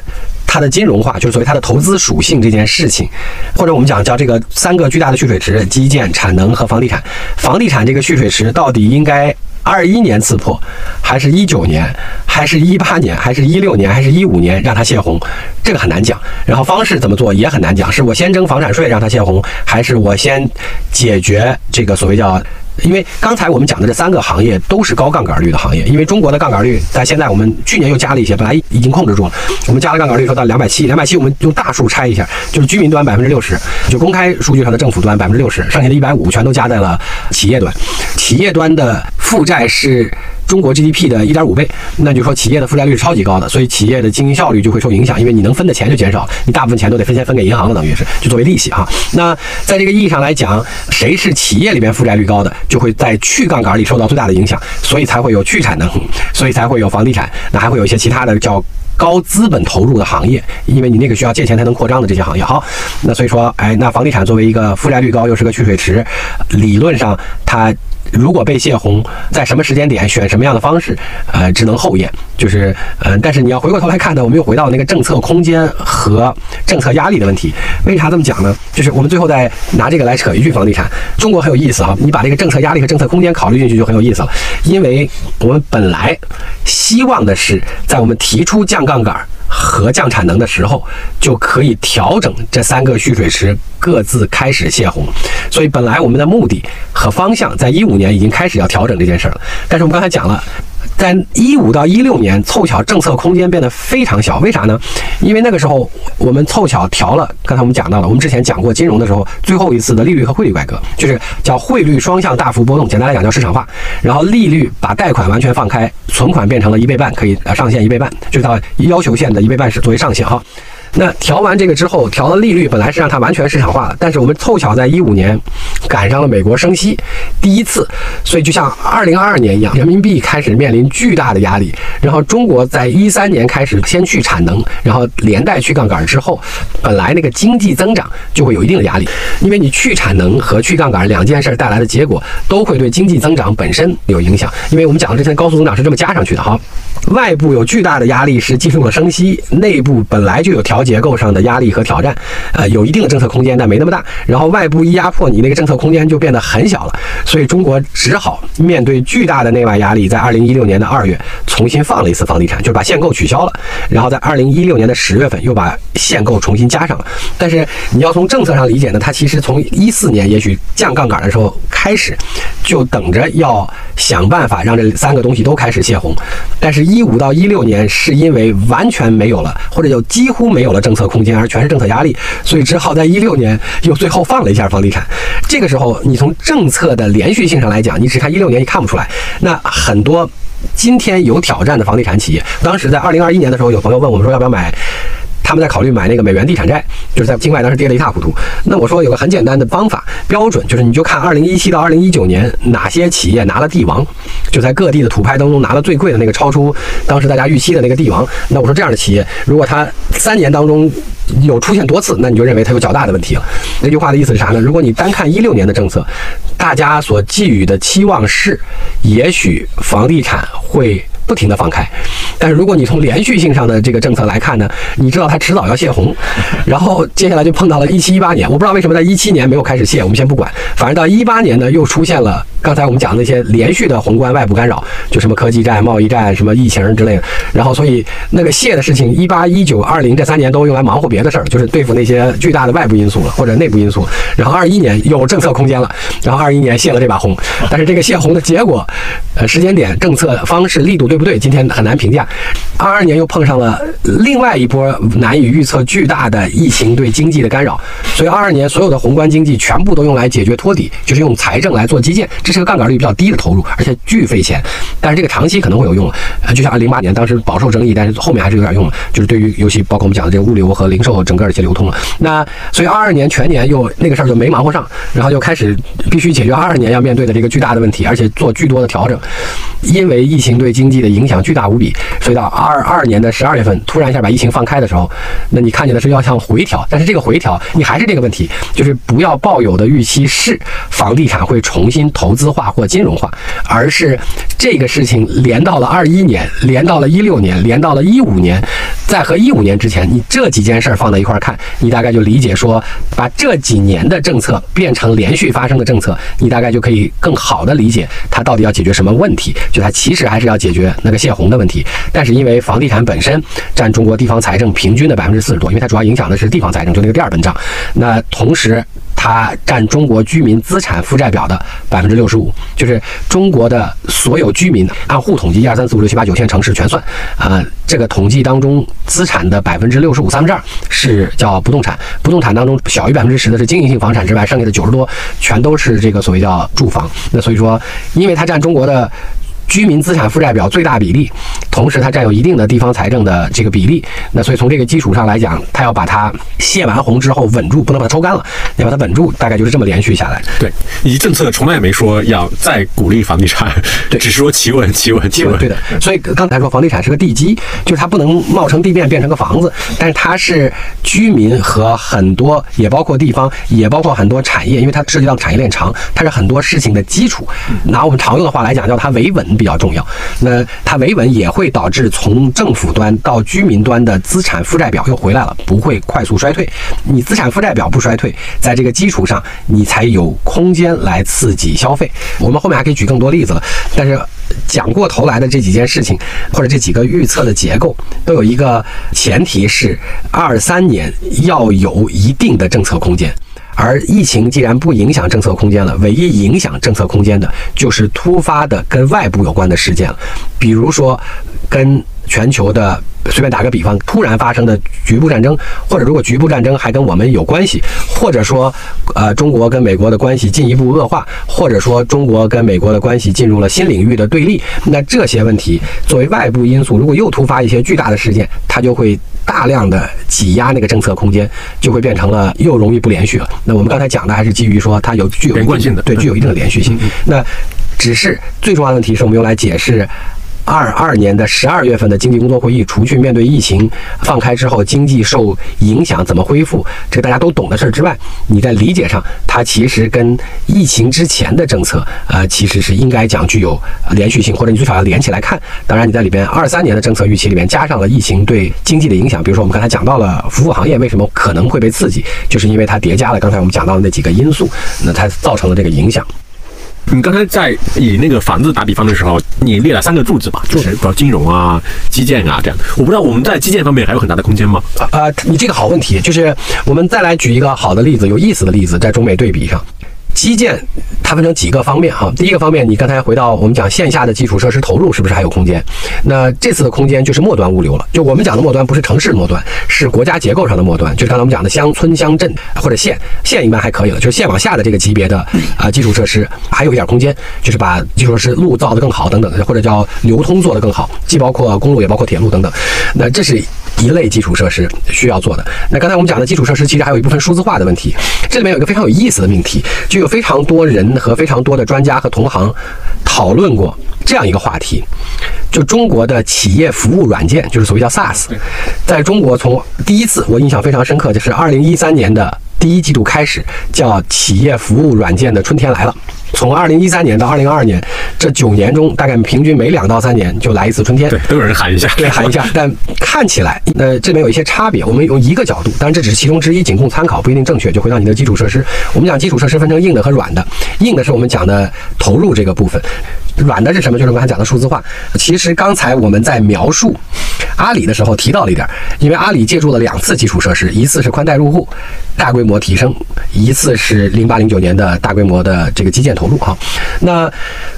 Speaker 2: 它的金融化，就是所谓它的投资属性这件事情，或者我们讲叫这个三个巨大的蓄水池：基建、产能和房地产。房地产这个蓄水池到底应该二一年刺破，还是一九年，还是一八年，还是一六年，还是一五年让它泄洪？这个很难讲。然后方式怎么做也很难讲，是我先征房产税让它泄洪，还是我先解决这个所谓叫？因为刚才我们讲的这三个行业都是高杠杆率的行业，因为中国的杠杆率在现在我们去年又加了一些，本来已经控制住了，我们加了杠杆率说到两百七，两百七我们用大数拆一下，就是居民端百分之六十，就公开数据上的政府端百分之六十，剩下的一百五全都加在了企业端。企业端的负债是中国 GDP 的一点五倍，那就说企业的负债率是超级高的，所以企业的经营效率就会受影响，因为你能分的钱就减少，你大部分钱都得分先分给银行了，等于是就作为利息哈。那在这个意义上来讲，谁是企业里边负债率高的，就会在去杠杆里受到最大的影响，所以才会有去产能，所以才会有房地产，那还会有一些其他的叫。高资本投入的行业，因为你那个需要借钱才能扩张的这些行业，好，那所以说，哎，那房地产作为一个负债率高又是个蓄水池，理论上它。如果被泄洪，在什么时间点选什么样的方式，呃，只能后验。就是，嗯，但是你要回过头来看呢，我们又回到那个政策空间和政策压力的问题。为啥这么讲呢？就是我们最后再拿这个来扯一句房地产。中国很有意思啊，你把这个政策压力和政策空间考虑进去就很有意思了。因为我们本来希望的是，在我们提出降杠杆。和降产能的时候，就可以调整这三个蓄水池各自开始泄洪。所以本来我们的目的和方向，在一五年已经开始要调整这件事了。但是我们刚才讲了。在一五到一六年，凑巧政策空间变得非常小，为啥呢？因为那个时候我们凑巧调了，刚才我们讲到了，我们之前讲过金融的时候，最后一次的利率和汇率改革，就是叫汇率双向大幅波动，简单来讲叫市场化，然后利率把贷款完全放开，存款变成了一倍半，可以呃上限一倍半，就是到要求线的一倍半是作为上限哈。那调完这个之后，调了利率，本来是让它完全市场化的，但是我们凑巧在一五年赶上了美国升息第一次，所以就像二零二二年一样，人民币开始面临巨大的压力。然后中国在一三年开始先去产能，然后连带去杠杆之后，本来那个经济增长就会有一定的压力，因为你去产能和去杠杆两件事带来的结果都会对经济增长本身有影响。因为我们讲的之前高速增长是这么加上去的哈，外部有巨大的压力是进入了升息，内部本来就有调。结构上的压力和挑战，呃，有一定的政策空间，但没那么大。然后外部一压迫，你那个政策空间就变得很小了。所以中国只好面对巨大的内外压力，在二零一六年的二月重新放了一次房地产，就是把限购取消了。然后在二零一六年的十月份又把限购重新加上了。但是你要从政策上理解呢，它其实从一四年也许降杠杆的时候开始，就等着要想办法让这三个东西都开始泄洪。但是，一五到一六年是因为完全没有了，或者就几乎没有。了政策空间，而全是政策压力，所以只好在一六年又最后放了一下房地产。这个时候，你从政策的连续性上来讲，你只看一六年，你看不出来。那很多今天有挑战的房地产企业，当时在二零二一年的时候，有朋友问我们说要不要买。他们在考虑买那个美元地产债，就是在境外当时跌得一塌糊涂。那我说有个很简单的方法标准，就是你就看二零一七到二零一九年哪些企业拿了地王，就在各地的土拍当中拿了最贵的那个，超出当时大家预期的那个地王。那我说这样的企业，如果它三年当中有出现多次，那你就认为它有较大的问题了。那句话的意思是啥呢？如果你单看一六年的政策，大家所寄予的期望是，也许房地产会。不停的放开，但是如果你从连续性上的这个政策来看呢，你知道它迟早要泄洪，然后接下来就碰到了一七一八年，我不知道为什么在一七年没有开始泄，我们先不管，反正到一八年呢又出现了刚才我们讲的那些连续的宏观外部干扰，就什么科技战、贸易战、什么疫情之类的，然后所以那个泄的事情，一八、一九、二零这三年都用来忙活别的事儿，就是对付那些巨大的外部因素了或者内部因素，然后二一年有政策空间了，然后二一年泄了这把洪，但是这个泄洪的结果，呃时间点、政策方式、力度。对不对？今天很难评价。二二年又碰上了另外一波难以预测、巨大的疫情对经济的干扰，所以二二年所有的宏观经济全部都用来解决托底，就是用财政来做基建，是个杠杆率比较低的投入，而且巨费钱。但是这个长期可能会有用呃，就像零八年当时饱受争议，但是后面还是有点用了，就是对于尤其包括我们讲的这个物流和零售整个的一些流通了。那所以二二年全年又那个事儿就没忙活上，然后就开始必须解决二二年要面对的这个巨大的问题，而且做巨多的调整，因为疫情对经济。的影响巨大无比，所以到二二年的十二月份，突然一下把疫情放开的时候，那你看见的是要向回调，但是这个回调，你还是这个问题，就是不要抱有的预期是房地产会重新投资化或金融化，而是这个事情连到了二一年，连到了一六年，连到了一五年，在和一五年之前，你这几件事儿放在一块儿看，你大概就理解说，把这几年的政策变成连续发生的政策，你大概就可以更好的理解它到底要解决什么问题，就它其实还是要解决。那个泄洪的问题，但是因为房地产本身占中国地方财政平均的百分之四十多，因为它主要影响的是地方财政，就那个第二本账。那同时。它占中国居民资产负债表的百分之六十五，就是中国的所有居民按户统计，一二三四五六七八九线城市全算，呃，这个统计当中资产的百分之六十五三分之二是叫不动产，不动产当中小于百分之十的是经营性房产之外，剩下的九十多全都是这个所谓叫住房。那所以说，因为它占中国的。居民资产负债表最大比例，同时它占有一定的地方财政的这个比例，那所以从这个基础上来讲，它要把它泄完洪之后稳住，不能把它抽干了，要把它稳住，大概就是这么连续下来。
Speaker 1: 对，以及政策从来也没说要再鼓励房地产，
Speaker 2: 对，
Speaker 1: 只是说企稳、企稳、企稳。
Speaker 2: 对的，所以刚才说房地产是个地基，就是它不能冒成地面变成个房子，但是它是居民和很多也包括地方，也包括很多产业，因为它涉及到产业链长，它是很多事情的基础。拿我们常用的话来讲，叫它维稳。比较重要，那它维稳也会导致从政府端到居民端的资产负债表又回来了，不会快速衰退。你资产负债表不衰退，在这个基础上，你才有空间来刺激消费。我们后面还可以举更多例子了，但是讲过头来的这几件事情，或者这几个预测的结构，都有一个前提是二三年要有一定的政策空间。而疫情既然不影响政策空间了，唯一影响政策空间的就是突发的跟外部有关的事件了，比如说跟全球的随便打个比方，突然发生的局部战争，或者如果局部战争还跟我们有关系，或者说呃中国跟美国的关系进一步恶化，或者说中国跟美国的关系进入了新领域的对立，那这些问题作为外部因素，如果又突发一些巨大的事件，它就会。大量的挤压那个政策空间，就会变成了又容易不连续了。那我们刚才讲的还是基于说它有具有
Speaker 1: 连贯性的，
Speaker 2: 对，具有一定的连续性。那只是最重要的问题是我们用来解释。二二年的十二月份的经济工作会议，除去面对疫情放开之后经济受影响怎么恢复，这个大家都懂的事儿之外，你在理解上，它其实跟疫情之前的政策，呃，其实是应该讲具有连续性，或者你最少要连起来看。当然，你在里边二三年的政策预期里面加上了疫情对经济的影响，比如说我们刚才讲到了服务行业为什么可能会被刺激，就是因为它叠加了刚才我们讲到的那几个因素，那它造成了这个影响。
Speaker 1: 你刚才在以那个房子打比方的时候，你列了三个柱子吧，就是比如金融啊、基建啊这样。我不知道我们在基建方面还有很大的空间吗？
Speaker 2: 啊，你这个好问题，就是我们再来举一个好的例子，有意思的例子，在中美对比上。基建它分成几个方面哈，第一个方面，你刚才回到我们讲线下的基础设施投入是不是还有空间？那这次的空间就是末端物流了，就我们讲的末端不是城市末端，是国家结构上的末端，就是刚才我们讲的乡村乡镇或者县，县一般还可以了，就是县往下的这个级别的啊基础设施还有一点空间，就是把基础设施路造得更好等等，或者叫流通做得更好，既包括公路也包括铁路等等，那这是。一类基础设施需要做的。那刚才我们讲的基础设施，其实还有一部分数字化的问题。这里面有一个非常有意思的命题，就有非常多人和非常多的专家和同行讨论过这样一个话题：就中国的企业服务软件，就是所谓叫 SaaS，在中国从第一次我印象非常深刻，就是二零一三年的第一季度开始，叫企业服务软件的春天来了。从二零一三年到二零二二年，这九年中，大概平均每两到三年就来一次春天。
Speaker 1: 对，都有人喊一下，
Speaker 2: 对，喊一下。但看起来，呃，这里面有一些差别。我们用一个角度，当然这只是其中之一，仅供参考，不一定正确。就回到你的基础设施，我们讲基础设施分成硬的和软的。硬的是我们讲的投入这个部分，软的是什么？就是我刚才讲的数字化。其实刚才我们在描述阿里的时候提到了一点，因为阿里借助了两次基础设施，一次是宽带入户大规模提升，一次是零八零九年的大规模的这个基建投。投入哈，那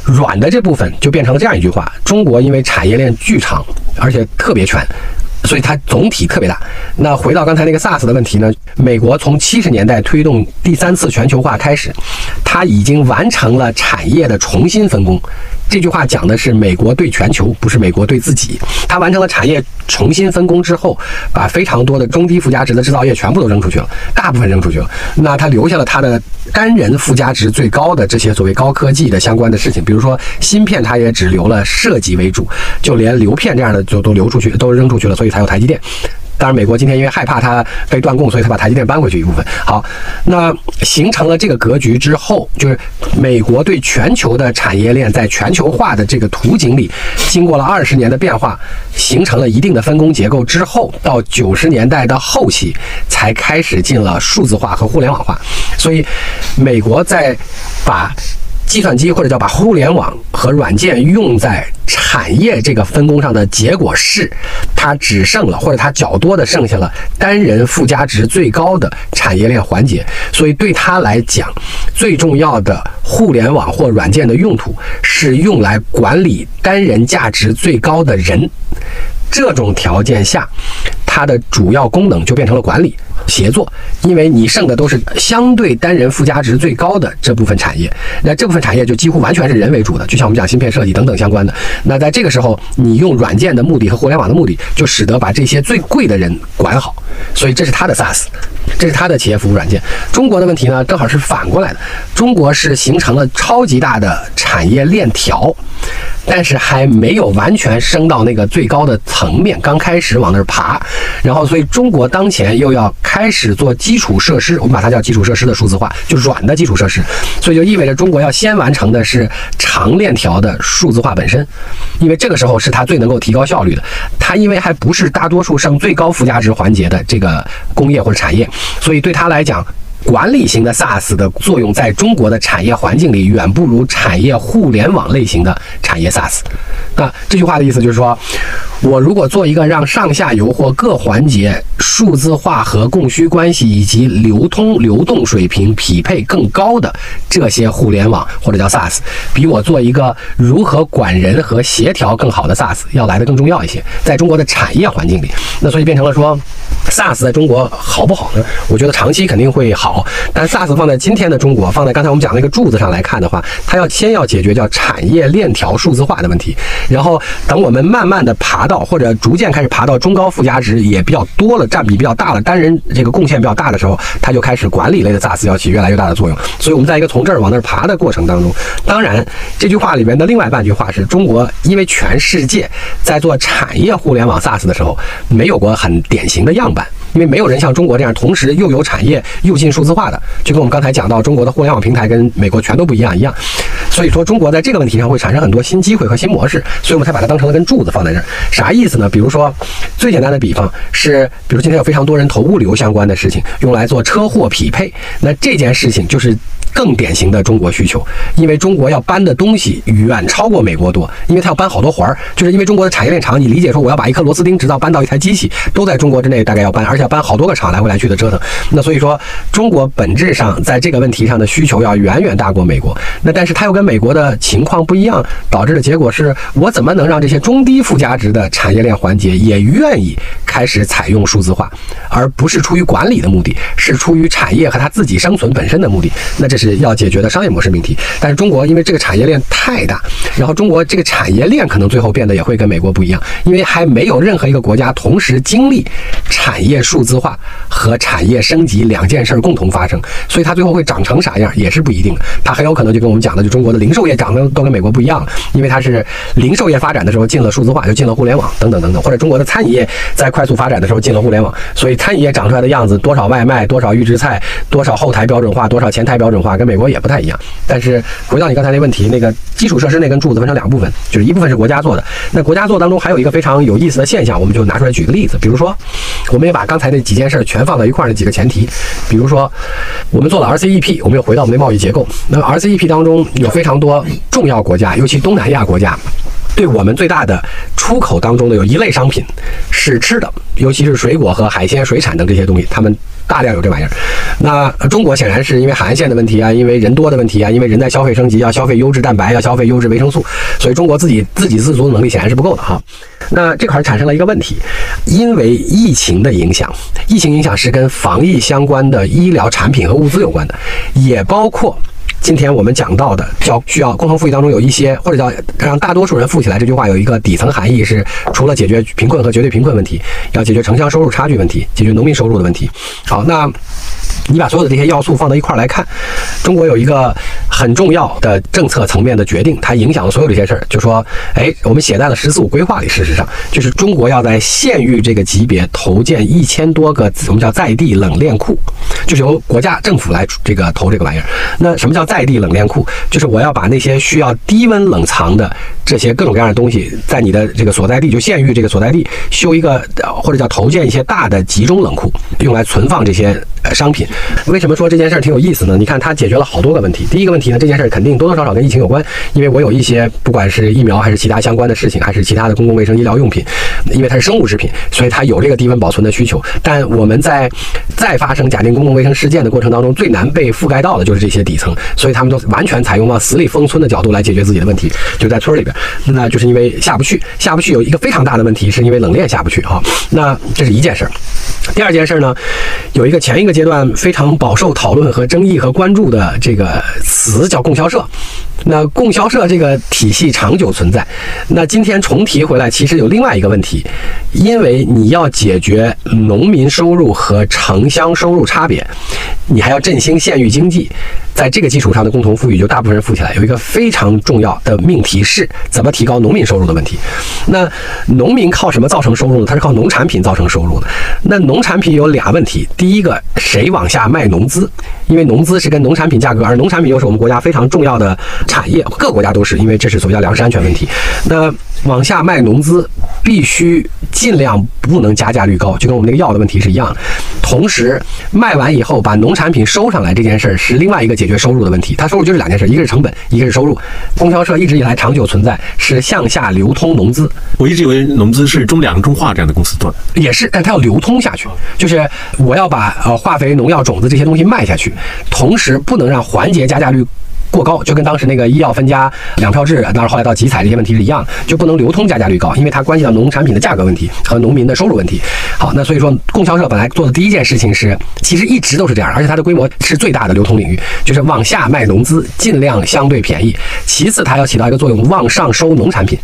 Speaker 2: 软的这部分就变成了这样一句话：中国因为产业链巨长，而且特别全，所以它总体特别大。那回到刚才那个 SARS 的问题呢？美国从七十年代推动第三次全球化开始，它已经完成了产业的重新分工。这句话讲的是美国对全球，不是美国对自己。他完成了产业重新分工之后，把非常多的中低附加值的制造业全部都扔出去了，大部分扔出去了。那他留下了他的单人附加值最高的这些所谓高科技的相关的事情，比如说芯片，他也只留了设计为主，就连流片这样的就都流出去，都扔出去了，所以才有台积电。当然，美国今天因为害怕它被断供，所以它把台积电搬回去一部分。好，那形成了这个格局之后，就是美国对全球的产业链在全球化的这个图景里，经过了二十年的变化，形成了一定的分工结构之后，到九十年代的后期才开始进了数字化和互联网化。所以，美国在把计算机或者叫把互联网和软件用在产业这个分工上的结果是，它只剩了或者它较多的剩下了单人附加值最高的产业链环节。所以对他来讲，最重要的互联网或软件的用途是用来管理单人价值最高的人。这种条件下，它的主要功能就变成了管理协作，因为你剩的都是相对单人附加值最高的这部分产业，那这部分产业就几乎完全是人为主的，就像我们讲芯片设计等等相关的。那在这个时候，你用软件的目的和互联网的目的，就使得把这些最贵的人管好，所以这是它的 SaaS，这是它的企业服务软件。中国的问题呢，正好是反过来的，中国是形成了超级大的产业链条。但是还没有完全升到那个最高的层面，刚开始往那儿爬，然后所以中国当前又要开始做基础设施，我们把它叫基础设施的数字化，就软的基础设施，所以就意味着中国要先完成的是长链条的数字化本身，因为这个时候是它最能够提高效率的，它因为还不是大多数剩最高附加值环节的这个工业或者产业，所以对它来讲。管理型的 SaaS 的作用，在中国的产业环境里，远不如产业互联网类型的产业 SaaS。那这句话的意思就是说，我如果做一个让上下游或各环节数字化和供需关系以及流通流动水平匹配更高的这些互联网或者叫 SaaS，比我做一个如何管人和协调更好的 SaaS 要来的更重要一些。在中国的产业环境里，那所以变成了说，SaaS 在中国好不好呢？我觉得长期肯定会好。但 SaaS 放在今天的中国，放在刚才我们讲那个柱子上来看的话，它要先要解决叫产业链条数字化的问题，然后等我们慢慢的爬到或者逐渐开始爬到中高附加值也比较多了，占比比较大了，单人这个贡献比较大的时候，它就开始管理类的 SaaS 要起越来越大的作用。所以我们在一个从这儿往那儿爬的过程当中，当然这句话里面的另外半句话是中国，因为全世界在做产业互联网 SaaS 的时候，没有过很典型的样板。因为没有人像中国这样同时又有产业又进数字化的，就跟我们刚才讲到中国的互联网平台跟美国全都不一样一样。所以说中国在这个问题上会产生很多新机会和新模式，所以我们才把它当成了根柱子放在这儿。啥意思呢？比如说最简单的比方是，比如今天有非常多人投物流相关的事情，用来做车货匹配，那这件事情就是。更典型的中国需求，因为中国要搬的东西远超过美国多，因为它要搬好多环儿，就是因为中国的产业链长。你理解说，我要把一颗螺丝钉直到搬到一台机器，都在中国之内，大概要搬，而且要搬好多个厂来回来去的折腾。那所以说，中国本质上在这个问题上的需求要远远大过美国。那但是它又跟美国的情况不一样，导致的结果是我怎么能让这些中低附加值的产业链环节也愿意开始采用数字化，而不是出于管理的目的，是出于产业和它自己生存本身的目的。那这是。要解决的商业模式命题，但是中国因为这个产业链太大，然后中国这个产业链可能最后变得也会跟美国不一样，因为还没有任何一个国家同时经历产业数数字化和产业升级两件事儿共同发生，所以它最后会长成啥样也是不一定的。它很有可能就跟我们讲的，就中国的零售业长得都跟美国不一样了，因为它是零售业发展的时候进了数字化，就进了互联网等等等等，或者中国的餐饮业在快速发展的时候进了互联网，所以餐饮业长出来的样子，多少外卖，多少预制菜，多少后台标准化，多少前台标准化。跟美国也不太一样，但是回到你刚才那问题，那个基础设施那根柱子分成两部分，就是一部分是国家做的。那国家做当中还有一个非常有意思的现象，我们就拿出来举个例子，比如说，我们也把刚才那几件事全放到一块儿那几个前提，比如说，我们做了 RCEP，我们又回到我们的贸易结构。那 RCEP 当中有非常多重要国家，尤其东南亚国家，对我们最大的出口当中的有一类商品是吃的，尤其是水果和海鲜、水产等这些东西，他们。大量有这玩意儿，那中国显然是因为海岸线的问题啊，因为人多的问题啊，因为人在消费升级，要消费优质蛋白，要消费优质维生素，所以中国自己自给自足的能力显然是不够的哈。那这块产生了一个问题，因为疫情的影响，疫情影响是跟防疫相关的医疗产品和物资有关的，也包括。今天我们讲到的叫需要共同富裕当中有一些，或者叫让大多数人富起来，这句话有一个底层含义是，除了解决贫困和绝对贫困问题，要解决城乡收入差距问题，解决农民收入的问题。好，那。你把所有的这些要素放到一块儿来看，中国有一个很重要的政策层面的决定，它影响了所有这些事儿。就说，哎，我们写在了“十四五”规划里。事实上，就是中国要在县域这个级别投建一千多个我们叫在地冷链库，就是由国家政府来这个投这个玩意儿。那什么叫在地冷链库？就是我要把那些需要低温冷藏的这些各种各样的东西，在你的这个所在地，就县域这个所在地修一个或者叫投建一些大的集中冷库，用来存放这些。商品，为什么说这件事儿挺有意思呢？你看，它解决了好多个问题。第一个问题。题呢？这件事儿肯定多多少少跟疫情有关，因为我有一些不管是疫苗还是其他相关的事情，还是其他的公共卫生医疗用品，因为它是生物制品，所以它有这个低温保存的需求。但我们在再发生假定公共卫生事件的过程当中，最难被覆盖到的就是这些底层，所以他们都完全采用往死里封村的角度来解决自己的问题，就在村里边。那就是因为下不去，下不去有一个非常大的问题，是因为冷链下不去哈。那这是一件事儿。第二件事儿呢，有一个前一个阶段非常饱受讨论和争议和关注的这个词叫供销社。那供销社这个体系长久存在。那今天重提回来，其实有另外一个问题，因为你要解决农民收入和城乡收入差别，你还要振兴县域经济，在这个基础上的共同富裕就大部分人富起来。有一个非常重要的命题是怎么提高农民收入的问题。那农民靠什么造成收入呢？他是靠农产品造成收入的。那农产品有俩问题，第一个谁往下卖农资？因为农资是跟农产品价格，而农产品又是我们国家非常重要的产业，各国家都是，因为这是所谓叫粮食安全问题。那往下卖农资，必须尽量不能加价率高，就跟我们那个药的问题是一样的。同时，卖完以后把农产品收上来这件事儿是另外一个解决收入的问题。它收入就是两件事，一个是成本，一个是收入。供销社一直以来长久存在，是向下流通农资。
Speaker 1: 我一直以为农资是中粮、中化这样的公司做的，
Speaker 2: 也是，但它要流通下去，就是我要把呃化肥、农药、种子这些东西卖下去，同时不能让环节加价率。过高就跟当时那个医药分家两票制，那后来到集采这些问题是一样，就不能流通加价率高，因为它关系到农产品的价格问题和农民的收入问题。好，那所以说供销社本来做的第一件事情是，其实一直都是这样，而且它的规模是最大的流通领域，就是往下卖农资，尽量相对便宜。其次，它要起到一个作用，往上收农产品，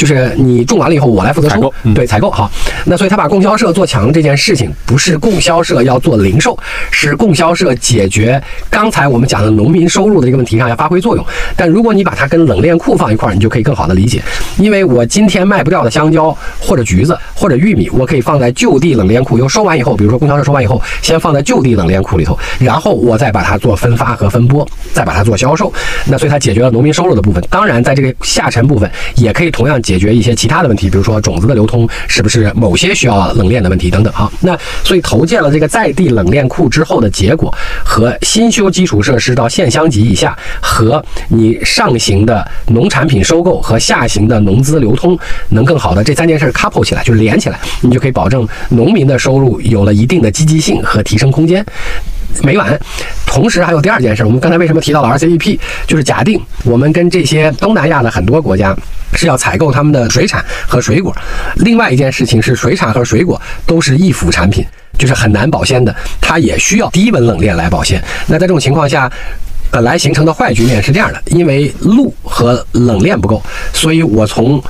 Speaker 2: 就是你种完了以后，我来负责收，对采购。好，那所以他把供销社做强这件事情，不是供销社要做零售，是供销社解决刚才我们讲的农民收入的这个问题上。要发挥作用，但如果你把它跟冷链库放一块儿，你就可以更好的理解。因为我今天卖不掉的香蕉或者橘子或者玉米，我可以放在就地冷链库，又收完以后，比如说供销社收完以后，先放在就地冷链库里头，然后我再把它做分发和分拨，再把它做销售。那所以它解决了农民收入的部分。当然，在这个下沉部分，也可以同样解决一些其他的问题，比如说种子的流通是不是某些需要冷链的问题等等。哈，那所以投建了这个在地冷链库之后的结果，和新修基础设施到县乡级以下。和你上行的农产品收购和下行的农资流通能更好的这三件事 couple 起来，就是连起来，你就可以保证农民的收入有了一定的积极性和提升空间。没完，同时还有第二件事，我们刚才为什么提到了 RCEP？就是假定我们跟这些东南亚的很多国家是要采购他们的水产和水果。另外一件事情是，水产和水果都是易腐产品，就是很难保鲜的，它也需要低温冷链来保鲜。那在这种情况下，本来形成的坏局面是这样的：因为路和冷链不够，所以我从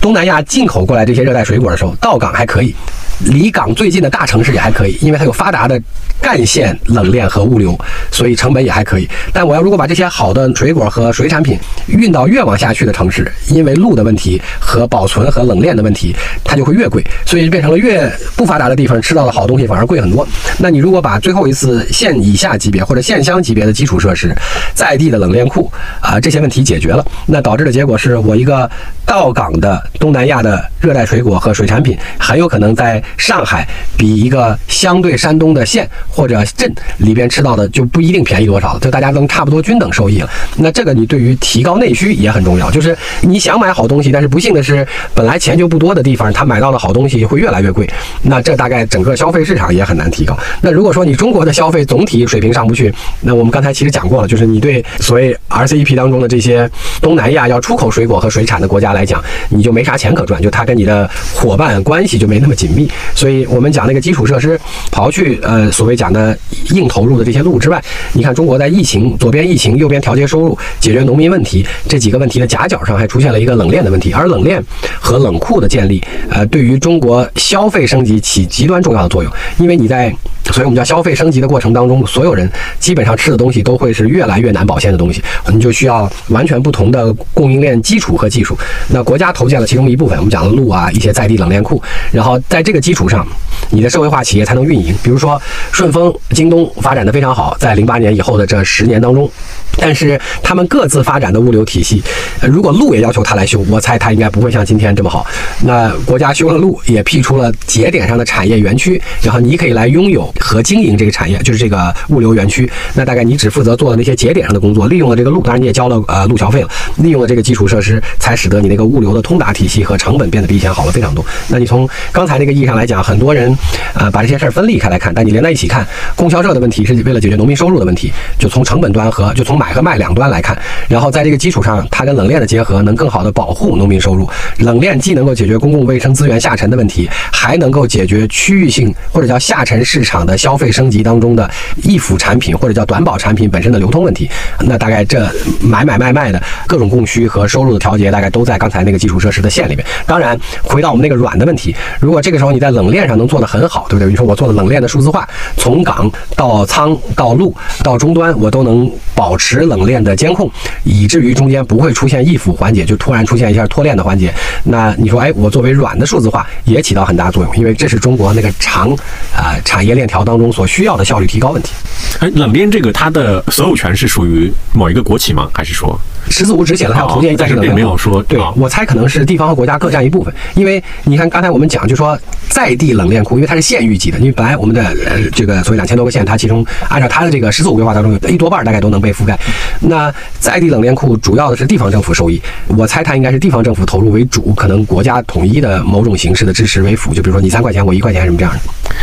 Speaker 2: 东南亚进口过来这些热带水果的时候，到港还可以。离港最近的大城市也还可以，因为它有发达的干线冷链和物流，所以成本也还可以。但我要如果把这些好的水果和水产品运到越往下去的城市，因为路的问题和保存和冷链的问题，它就会越贵，所以变成了越不发达的地方吃到的好东西反而贵很多。那你如果把最后一次县以下级别或者县乡级别的基础设施、在地的冷链库啊这些问题解决了，那导致的结果是我一个到港的东南亚的热带水果和水产品很有可能在上海比一个相对山东的县或者镇里边吃到的就不一定便宜多少，就大家能差不多均等收益了。那这个你对于提高内需也很重要，就是你想买好东西，但是不幸的是，本来钱就不多的地方，他买到的好东西会越来越贵。那这大概整个消费市场也很难提高。那如果说你中国的消费总体水平上不去，那我们刚才其实讲过了，就是你对所谓 RCEP 当中的这些东南亚要出口水果和水产的国家来讲，你就没啥钱可赚，就他跟你的伙伴关系就没那么紧密。所以我们讲那个基础设施，刨去呃所谓讲的硬投入的这些路之外，你看中国在疫情左边疫情，右边调节收入，解决农民问题这几个问题的夹角上，还出现了一个冷链的问题。而冷链和冷库的建立，呃，对于中国消费升级起极端重要的作用，因为你在。所以我们叫消费升级的过程当中，所有人基本上吃的东西都会是越来越难保鲜的东西，你就需要完全不同的供应链基础和技术。那国家投建了其中一部分，我们讲的路啊，一些在地冷链库，然后在这个基础上，你的社会化企业才能运营。比如说顺丰、京东发展的非常好，在零八年以后的这十年当中。但是他们各自发展的物流体系，如果路也要求他来修，我猜他应该不会像今天这么好。那国家修了路，也辟出了节点上的产业园区，然后你可以来拥有和经营这个产业，就是这个物流园区。那大概你只负责做的那些节点上的工作，利用了这个路，当然你也交了呃路桥费了，利用了这个基础设施，才使得你那个物流的通达体系和成本变得比以前好了非常多。那你从刚才那个意义上来讲，很多人呃把这些事儿分离开来看，但你连在一起看，供销社的问题是为了解决农民收入的问题，就从成本端和就从买和卖两端来看，然后在这个基础上，它跟冷链的结合，能更好的保护农民收入。冷链既能够解决公共卫生资源下沉的问题，还能够解决区域性或者叫下沉市场的消费升级当中的易腐产品或者叫短保产品本身的流通问题。那大概这买买卖卖的各种供需和收入的调节，大概都在刚才那个基础设施的线里面。当然，回到我们那个软的问题，如果这个时候你在冷链上能做得很好，对不对？你说我做了冷链的数字化，从港到仓到路到终端，我都能保持冷链的监控，以至于中间不会出现易腐环节，就突然出现一下脱链的环节。那你说，哎，我作为软的数字化也起到很大作用，因为这是中国那个长啊、产业链条条当中所需要的效率提高问题。
Speaker 1: 哎，冷链这个它的所有权是属于某一个国企吗？还是说？
Speaker 2: 十四五只写了，它有图鉴
Speaker 1: 哦但是
Speaker 2: 在这
Speaker 1: 并没有说
Speaker 2: 对
Speaker 1: 啊，
Speaker 2: 我猜可能是地方和国家各占一部分，因为你看刚才我们讲，就说在地冷链库，因为它是县域级的，因为本来我们的呃这个所谓两千多个县，它其中按照它的这个十四五规划当中，有一多半大概都能被覆盖。那在地冷链库主要的是地方政府受益，我猜它应该是地方政府投入为主，可能国家统一的某种形式的支持为辅，就比如说你三块钱，我一块钱什么这样的。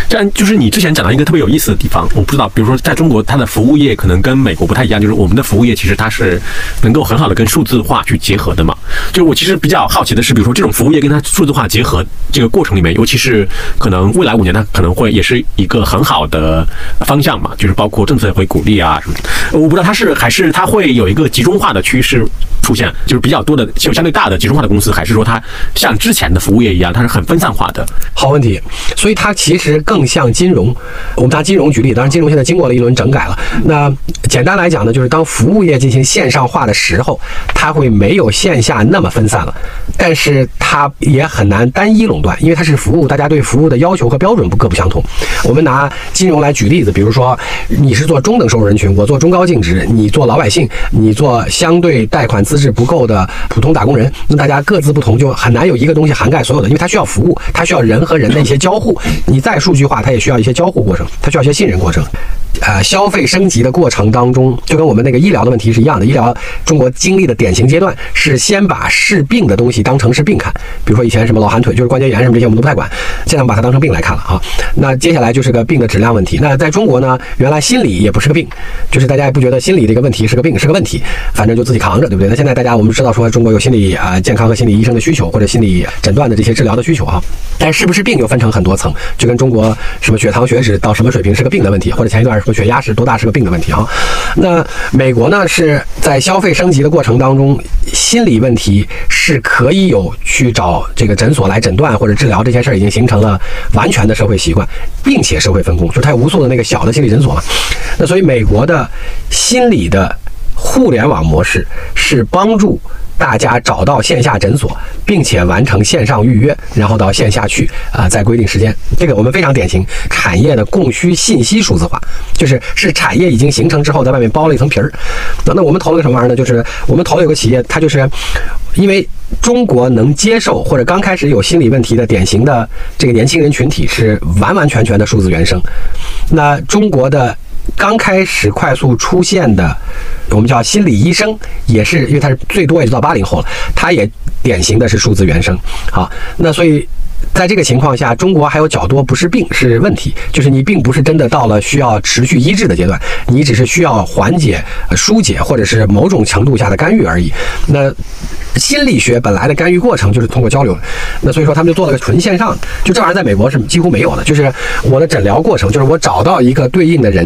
Speaker 1: 这样就是你之前讲到一个特别有意思的地方，我不知道，比如说在中国，它的服务业可能跟美国不太一样，就是我们的服务业其实它是能够很好的跟数字化去结合的嘛。就是我其实比较好奇的是，比如说这种服务业跟它数字化结合这个过程里面，尤其是可能未来五年它可能会也是一个很好的方向嘛，就是包括政策会鼓励啊什么。我不知道它是还是它会有一个集中化的趋势出现，就是比较多的就相对大的集中化的公司，还是说它像之前的服务业一样，它是很分散化的？
Speaker 2: 好问题，所以它其实更像金融。我们拿金融举例，当然金融现在经过了一轮整改了。那简单来讲呢，就是当服务业进行线上化的时候，它会没有线下那么分散了，但是它也很难单一垄断，因为它是服务，大家对服务的要求和标准不各不相同。我们拿金融来举例子，比如说你是做中等收入人群，我做中高净值，你做老百姓，你做相对贷款资质不够的普通打工人，那大家各自不同，就很难有一个东西涵盖所有的，因为它需要服务，它需要人和人的一些交互。你再数据化，它也需要一些交互过程，它需要一些信任过程。呃，消费升级的过程当当中，就跟我们那个医疗的问题是一样的。医疗中国经历的典型阶段是先把是病的东西当成是病看，比如说以前什么老寒腿，就是关节炎什么这些我们都不太管，现在我们把它当成病来看了啊。那接下来就是个病的质量问题。那在中国呢，原来心理也不是个病，就是大家也不觉得心理这个问题是个病，是个问题，反正就自己扛着，对不对？那现在大家我们知道说中国有心理啊、健康和心理医生的需求，或者心理诊断的这些治疗的需求啊，但是不是病又分成很多层，就跟中国什么血糖、血脂到什么水平是个病的问题，或者前一段说血压是多大是个病的问题啊。那美国呢是在消费升级的过程当中，心理问题是可以有去找这个诊所来诊断或者治疗这些事儿，已经形成了完全的社会习惯，并且社会分工，就是它有无数的那个小的心理诊所嘛。那所以美国的心理的互联网模式是帮助。大家找到线下诊所，并且完成线上预约，然后到线下去啊、在规定时间。这个我们非常典型，产业的供需信息数字化，就是是产业已经形成之后，在外面包了一层皮儿。那那我们投了个什么玩意儿呢？就是我们投了有个企业，它就是因为中国能接受或者刚开始有心理问题的典型的这个年轻人群体是完完全全的数字原生。那中国的刚开始快速出现的，我们叫心理医生，也是因为他是最多也就到八零后了，他也典型的是数字原生。好，那所以。在这个情况下，中国还有较多不是病是问题，就是你并不是真的到了需要持续医治的阶段，你只是需要缓解、疏解或者是某种程度下的干预而已。那心理学本来的干预过程就是通过交流，那所以说他们就做了个纯线上，就这玩意儿在美国是几乎没有的，就是我的诊疗过程，就是我找到一个对应的人，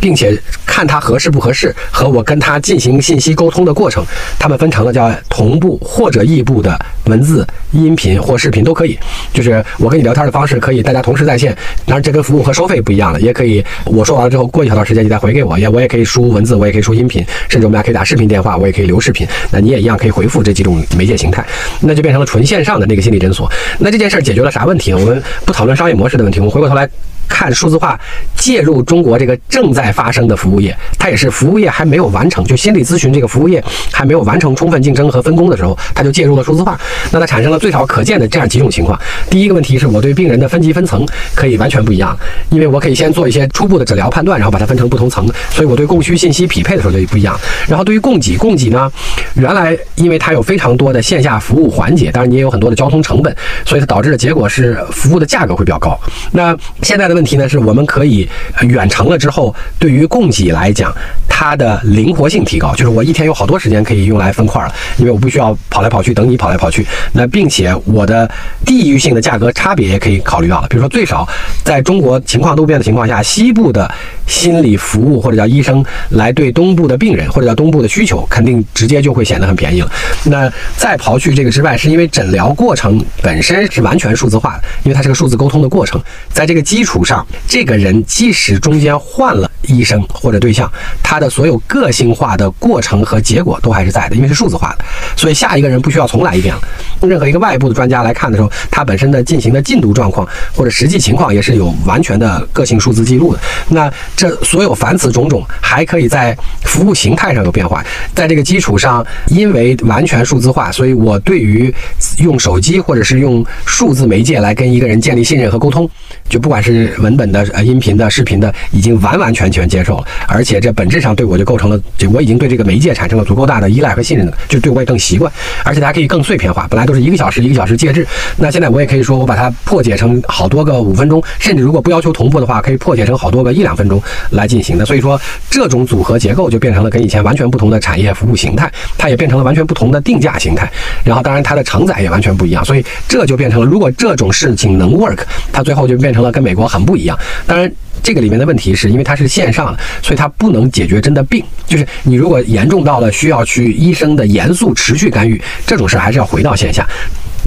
Speaker 2: 并且看他合适不合适，和我跟他进行信息沟通的过程，他们分成了叫同步或者异步的文字、音频或视频都可以，就是我跟你聊天的方式可以大家同时在线，当然这跟服务和收费不一样了，也可以我说完了之后过一小段时间你再回给我，也我也可以输文字，我也可以输音频，甚至我们俩可以打视频电话，我也可以留视频，那你也一样可以回复这几种媒介形态，那就变成了纯线上的那个心理诊所。那这件事儿解决了啥问题？我们不讨论商业模式的问题，我们回过头来看数字化介入中国这个正在发生的服务业，它也是服务业还没有完成，就心理咨询这个服务业还没有完成充分竞争和分工的时候，它就介入了数字化。那它产生了最少可见的这样几种情况。第一个问题是我对病人的分级分层可以完全不一样，因为我可以先做一些初步的诊疗判断，然后把它分成不同层，所以我对供需信息匹配的时候就不一样。然后对于供给，供给呢，原来因为它有非常多的线下服务环节，当然你也有很多的交通成本，所以它导致的结果是服务的价格会比较高。那现在的问题呢，是我们可以远程了之后，对于供给来讲，它的灵活性提高，就是我一天有好多时间可以用来分块了，因为我不需要跑来跑去等你跑来跑去。那并且我的地域性的价格差别也可以考虑到了，比如说最少在中国情况都变的情况下，西部的心理服务或者叫医生来对东部的病人或者叫东部的需求，肯定直接就会显得很便宜了。那再刨去这个之外，是因为诊疗过程本身是完全数字化的，因为它是个数字沟通的过程，在这个基础上，这个人即使中间换了医生或者对象，他的所有个性化的过程和结果都还是在的，因为是数字化的，所以下一个人不需要重来一遍了。任何一个外部的专家来看的时候，他本身的进行的进度状况或者实际情况也是有完全的个性数字记录的。那这所有凡此种种，还可以在服务形态上有变化，在这个基础上，因为完全数字化，所以我对于用手机或者是用数字媒介来跟一个人建立信任和沟通，就不管是文本的、呃音频的、视频的，已经完完全全接受了，而且这本质上对我就构成了，就我已经对这个媒介产生了足够大的依赖和信任了，就对我也更习惯，而且它可以更碎片化，本来都是一个小时一个小时介质，那现在我也可以说我把它破解成好多个五分钟，甚至如果不要求同步的话，可以破解成好多个一两分钟来进行的。所以说，这种组合结构就变成了跟以前完全不同的产业服务形态，它也变成了完全不同的定价形态。然后，当然它的承载也完全不一样，所以这就变成了，如果这种事情能 work，它最后就变成了跟美国很不一样。当然。这个里面的问题是因为它是线上的，所以它不能解决真的病。就是你如果严重到了需要去医生的严肃持续干预，这种事还是要回到线下。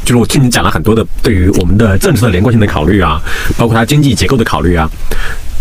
Speaker 1: 就是我听你讲了很多的对于我们的政策的连贯性的考虑啊，包括它经济结构的考虑啊。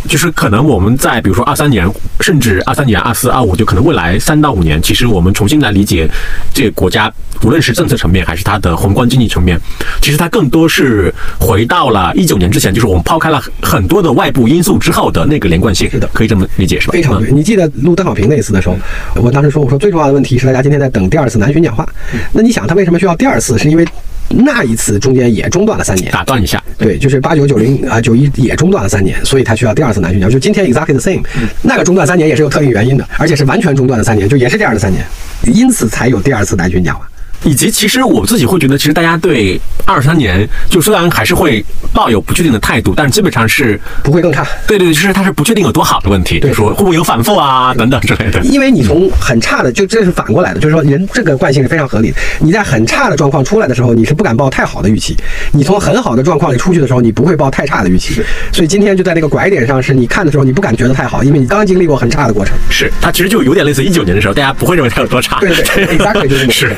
Speaker 1: 就是可能我们在比如说二三年，甚至二三年、二四、二五，就可能未来三到五年，其实我们重新来理解这个国家，无论是政策层面还是它的宏观经济层面，其实它更多是回到了一九年之前，就是我们抛开了很多的外部因素之后的那个连贯性。
Speaker 2: 是的，
Speaker 1: 可以这么理解是吧？
Speaker 2: 非常对。你记得录邓小平那次的时候，我当时说，我说最重要的问题是大家今天在等第二次南巡讲话。那你想他为什么需要第二次？是因为那一次中间也中断了三年。
Speaker 1: 打断一下，
Speaker 2: 对，就是八九九零啊九一也中断了三年，所以他需要第二次南巡讲。就今天 exactly the same，那个中断三年也是有特定原因的，而且是完全中断了三年，就也是这样的三年，因此才有第二次南巡讲话。
Speaker 1: 以及其实我自己会觉得，其实大家对二三年就虽然还是会抱有不确定的态度，但是基本上是
Speaker 2: 不会更差。
Speaker 1: 对对对，就是它是不确定有多好的问题，就是说会不会有反复啊等等之类的。
Speaker 2: 因为你从很差的，就这是反过来的，就是说人这个惯性是非常合理的。你在很差的状况出来的时候，你是不敢抱太好的预期；你从很好的状况里出去的时候，你不会抱太差的预期。所以今天就在那个拐点上，是你看的时候你不敢觉得太好，因为你刚经历过很差的过程。
Speaker 1: 是它其实就有点类似一九年的时候，大家不会认为它有多差。
Speaker 2: 对对对，exactly 就是
Speaker 1: 是。